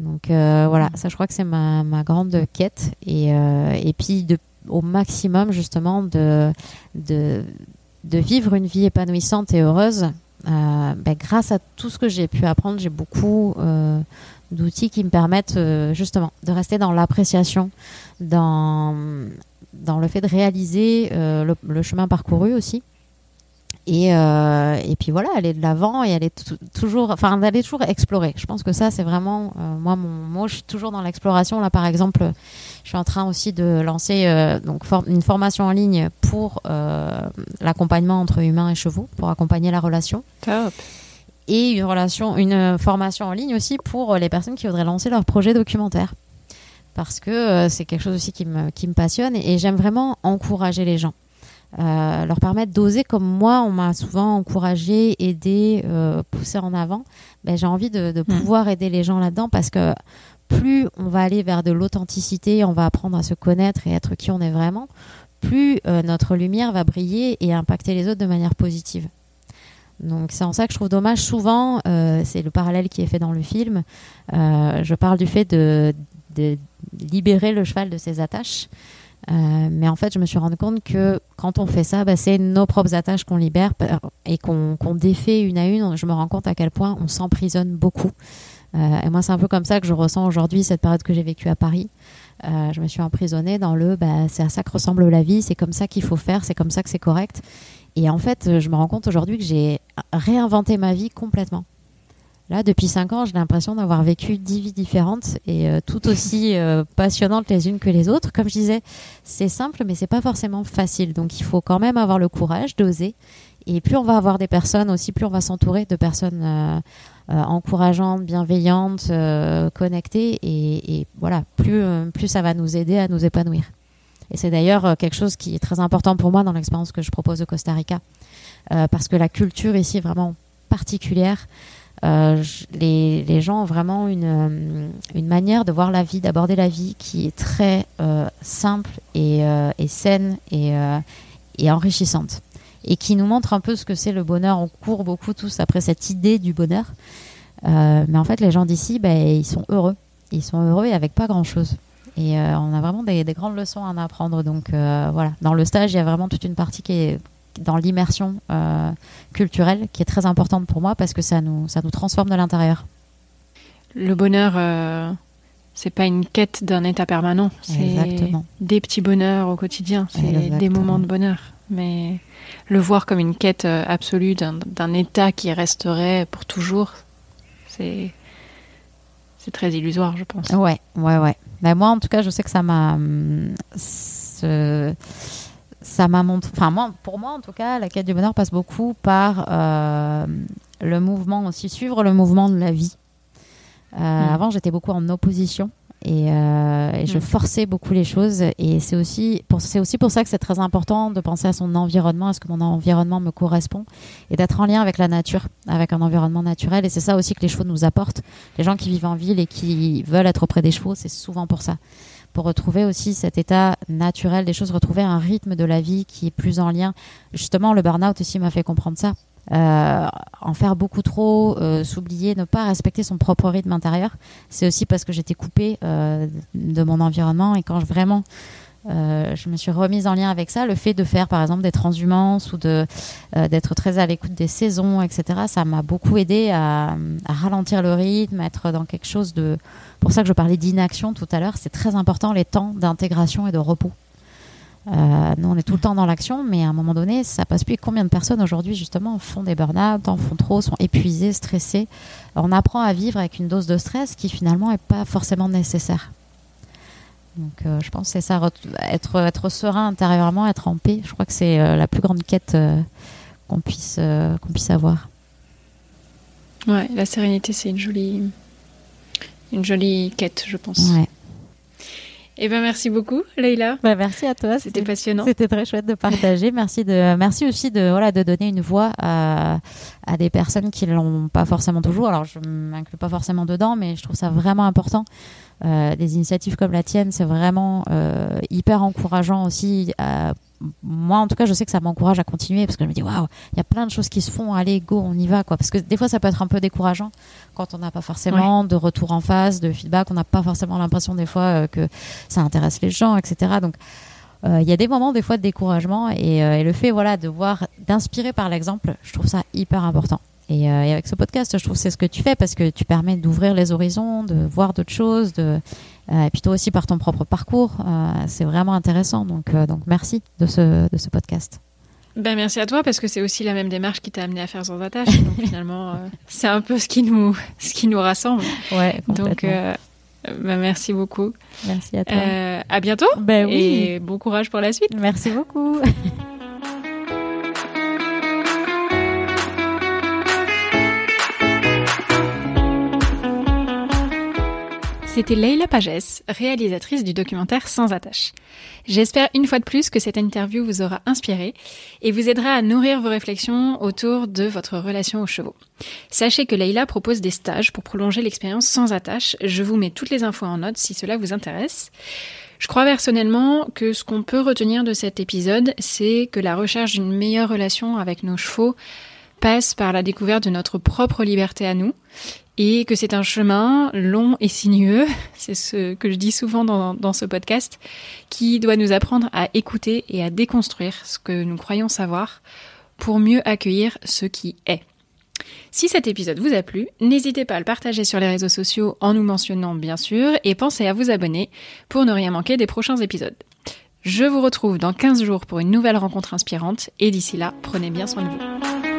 Donc voilà, ça je crois que c'est ma, ma grande quête, et, et puis au maximum justement de, de, de vivre une vie épanouissante et heureuse. Ben, grâce à tout ce que j'ai pu apprendre, j'ai beaucoup d'outils qui me permettent euh, justement de rester dans l'appréciation, dans, dans le fait de réaliser euh, le, chemin parcouru aussi. Et, euh, et puis voilà, aller de l'avant et aller tou- toujours, enfin d'aller toujours explorer. Je pense que ça, c'est vraiment moi, mon, je suis toujours dans l'exploration. Là, par exemple, je suis en train aussi de lancer donc une formation en ligne pour l'accompagnement entre humains et chevaux, pour accompagner la relation Top. Et une relation, une formation en ligne aussi pour euh, les personnes qui voudraient lancer leur projet documentaire. Parce que euh, c'est quelque chose aussi qui me, qui me passionne et, et j'aime vraiment encourager les gens. Euh, leur permettre d'oser comme moi, on m'a souvent encouragé, aidé, euh, poussé en avant. Ben, j'ai envie de, de pouvoir aider les gens là-dedans parce que plus on va aller vers de l'authenticité, on va apprendre à se connaître et être qui on est vraiment, plus euh, notre lumière va briller et impacter les autres de manière positive. Donc c'est en ça que je trouve dommage souvent, euh, c'est le parallèle qui est fait dans le film, euh, je parle du fait de, libérer le cheval de ses attaches. Euh, mais en fait, je me suis rendu compte que quand on fait ça, bah, c'est nos propres attaches qu'on libère et qu'on défait une à une. Je me rends compte à quel point on s'emprisonne beaucoup. Et moi, c'est un peu comme ça que je ressens aujourd'hui cette période que j'ai vécue à Paris. Je me suis emprisonnée dans le bah, c'est à ça que ressemble la vie, c'est comme ça qu'il faut faire, c'est comme ça que c'est correct. Et en fait, je me rends compte aujourd'hui que j'ai réinventé ma vie complètement. Là, depuis 5 ans, j'ai l'impression d'avoir vécu 10 vies différentes et euh, tout aussi euh, passionnantes les unes que les autres. Comme je disais, c'est simple, mais c'est pas forcément facile. Donc, il faut quand même avoir le courage d'oser. Et plus on va avoir des personnes aussi, plus on va s'entourer de personnes euh, euh, encourageantes, bienveillantes, euh, connectées. Et, et voilà, plus, euh, plus ça va nous aider à nous épanouir. Et c'est d'ailleurs euh, quelque chose qui est très important pour moi dans l'expérience que je propose au Costa Rica. Euh, parce que la culture ici est vraiment particulière. Euh, les, les gens ont vraiment une, une manière de voir la vie, d'aborder la vie qui est très simple et, et saine et, et enrichissante. Et qui nous montre un peu ce que c'est le bonheur. On court beaucoup tous après cette idée du bonheur. Mais en fait, les gens d'ici, ben, ils sont heureux. Ils sont heureux et avec pas grand-chose. Et euh, on a vraiment des, des grandes leçons à en apprendre. Donc euh, voilà, dans le stage, il y a vraiment toute une partie qui est dans l'immersion euh, culturelle qui est très importante pour moi parce que ça nous, ça nous transforme de l'intérieur. Le bonheur, c'est pas une quête d'un état permanent. C'est Exactement. des petits bonheurs au quotidien. C'est des moments de bonheur. Mais le voir comme une quête absolue d'un état qui resterait pour toujours, c'est c'est très illusoire, je pense. Ouais, ouais, ouais. Mais moi, en tout cas, je sais que ça m'a. hum, Ça m'a montré. Enfin, moi, pour moi, en tout cas, la quête du bonheur passe beaucoup par euh, le mouvement aussi, suivre le mouvement de la vie. Euh, Avant, j'étais beaucoup en opposition. Et, euh, et je Mm. forçais beaucoup les choses. Et c'est aussi, pour, c'est aussi pour ça que c'est très important de penser à son environnement, est-ce que mon environnement me correspond, et d'être en lien avec la nature, avec un environnement naturel. Et c'est ça aussi que les chevaux nous apportent. Les gens qui vivent en ville et qui veulent être auprès des chevaux, c'est souvent pour ça. Pour retrouver aussi cet état naturel des choses, retrouver un rythme de la vie qui est plus en lien. Justement, le burn-out aussi m'a fait comprendre ça. Euh, en faire beaucoup trop, euh, s'oublier, ne pas respecter son propre rythme intérieur, c'est aussi parce que j'étais coupée euh, de mon environnement et quand je, vraiment je me suis remise en lien avec ça, le fait de faire par exemple des transhumances ou d'être très à l'écoute des saisons, etc. Ça m'a beaucoup aidé à, à ralentir le rythme, à être dans quelque chose de. Pour ça que je parlais d'inaction tout à l'heure, c'est très important les temps d'intégration et de repos. Euh, nous, on est tout le temps dans l'action, mais à un moment donné, ça passe plus. Et Combien de personnes aujourd'hui, justement, font des burn-out, en font trop, sont épuisées, stressées? On apprend à vivre avec une dose de stress qui finalement n'est pas forcément nécessaire. Donc, euh, je pense que c'est ça, être, être serein intérieurement, être en paix. Je crois que c'est euh, la plus grande quête qu'on puisse, qu'on puisse avoir. Ouais, la sérénité, c'est une jolie, une jolie quête, je pense. Ouais. Eh ben, merci beaucoup, Leïla. Bah, merci à toi. C'était passionnant. C'était très chouette de partager. Merci de, merci aussi de, voilà, de donner une voix à, à des personnes qui l'ont pas forcément toujours. Alors, je m'inclus pas forcément dedans, mais je trouve ça vraiment important. Euh, des initiatives comme la tienne, c'est vraiment euh, hyper encourageant aussi à- moi, en tout cas, je sais que ça m'encourage à continuer parce que je me dis, waouh, il y a plein de choses qui se font, allez, go, on y va, quoi. Parce que des fois, ça peut être un peu décourageant quand on n'a pas forcément de retour en face, de feedback, on n'a pas forcément l'impression des fois euh, que ça intéresse les gens, etc. Donc, euh, il y a des moments, des fois, de découragement et, et le fait, voilà, de voir, d'inspirer par l'exemple, je trouve ça hyper important. Et, euh, et, avec ce podcast, je trouve que c'est ce que tu fais parce que tu permets d'ouvrir les horizons, de voir d'autres choses, de, euh, et puis toi aussi par ton propre parcours. Euh, c'est vraiment intéressant. Donc, euh, donc merci de ce, de ce podcast. Ben merci à toi parce que c'est aussi la même démarche qui t'a amené à faire sans attache. Donc finalement, euh, c'est un peu ce qui nous, ce qui nous rassemble. Ouais, donc ben, merci beaucoup. Merci à toi. à bientôt. Ben oui. Et bon courage pour la suite. Merci beaucoup. C'était Leila Pages, réalisatrice du documentaire Sans attache. J'espère une fois de plus que cette interview vous aura inspiré et vous aidera à nourrir vos réflexions autour de votre relation aux chevaux. Sachez que Leila propose des stages pour prolonger l'expérience sans attache. Je vous mets toutes les infos en note si cela vous intéresse. Je crois personnellement que ce qu'on peut retenir de cet épisode, c'est que la recherche d'une meilleure relation avec nos chevaux passe par la découverte de notre propre liberté à nous et que c'est un chemin long et sinueux, c'est ce que je dis souvent dans, ce podcast, qui doit nous apprendre à écouter et à déconstruire ce que nous croyons savoir pour mieux accueillir ce qui est. Si cet épisode vous a plu, n'hésitez pas à le partager sur les réseaux sociaux en nous mentionnant bien sûr et pensez à vous abonner pour ne rien manquer des prochains épisodes. Je vous retrouve dans 15 jours pour une nouvelle rencontre inspirante et d'ici là, prenez bien soin de vous.